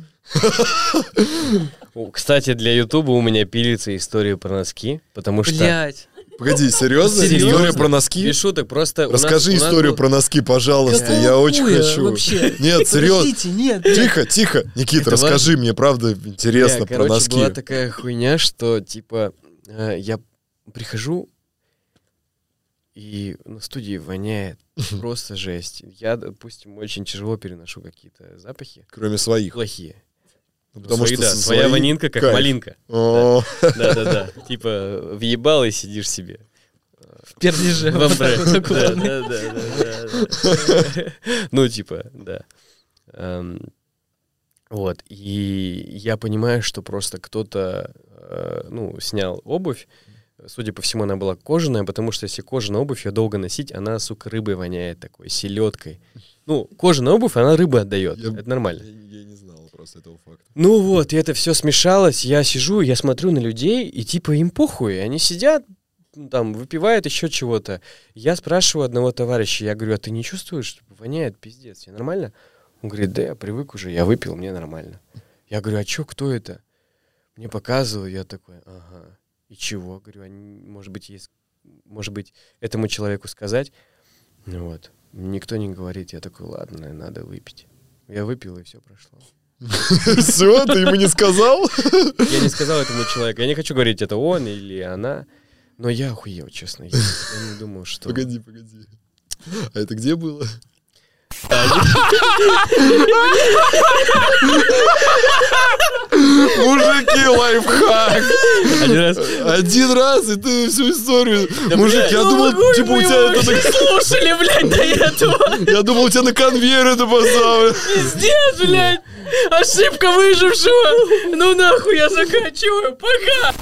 Кстати, для Ютуба у меня пилится история про носки, потому что... Блять. Погоди, серьезно? Серьезно? История про носки? Без шуток, просто... Расскажи нас историю был- про носки, пожалуйста. Какого Я очень хочу. Вообще? Нет, серьезно. Нет, нет. Тихо, тихо. Никита, Это расскажи мне, правда, интересно Бля, про короче, носки. была такая хуйня, что, типа, э, я прихожу, и на студии воняет. Просто жесть. Я, допустим, очень тяжело переношу какие-то запахи. Кроме своих. Плохие. Ну, Свои, да, со- своя свои- вонинка, как кайф. малинка. Да-да-да. Типа, въебал и сидишь себе. В пердеже. В Вот так амбре. вот Да, аккуратно. да, да, да, да. Ну, типа, да. Эм, Вот, и я понимаю, что просто кто-то, э, ну, снял обувь, судя по всему, она была кожаная, потому что если кожаная обувь, ее долго носить, она, сука, рыбой воняет такой, селедкой. Ну, кожаная обувь, она рыбы отдает, Я- это нормально. Я я не знал просто этого факта. Ну вот, и это все смешалось. Я сижу, я смотрю на людей, и типа им похуй. Они сидят, там, выпивают еще чего-то. Я спрашиваю одного товарища, я говорю, а ты не чувствуешь, что воняет пиздец, тебе нормально? Он говорит, да я привык уже, я выпил, мне нормально. Я говорю, а чё, кто это? Мне показывают, я такой, ага. И чего? Говорю, а может быть, есть, может быть, этому человеку сказать? Ну вот. Никто не говорит, я такой, ладно, надо выпить. Я выпил, и все прошло. Все, ты ему не сказал? Я не сказал этому человеку. Я не хочу говорить, это он или она. Но я охуел, честно. Я, я не думал, что... Погоди, погоди. А это где было? Мужики, лайфхак! Один раз. Один раз, и ты всю историю. Мужик, я ну, думал, типа, у тебя это... слушали, блядь, до этого. Я думал, у тебя на конвейер это поставлено. Пиздец, блядь. Ошибка выжившего. Ну нахуй, я заканчиваю. Пока.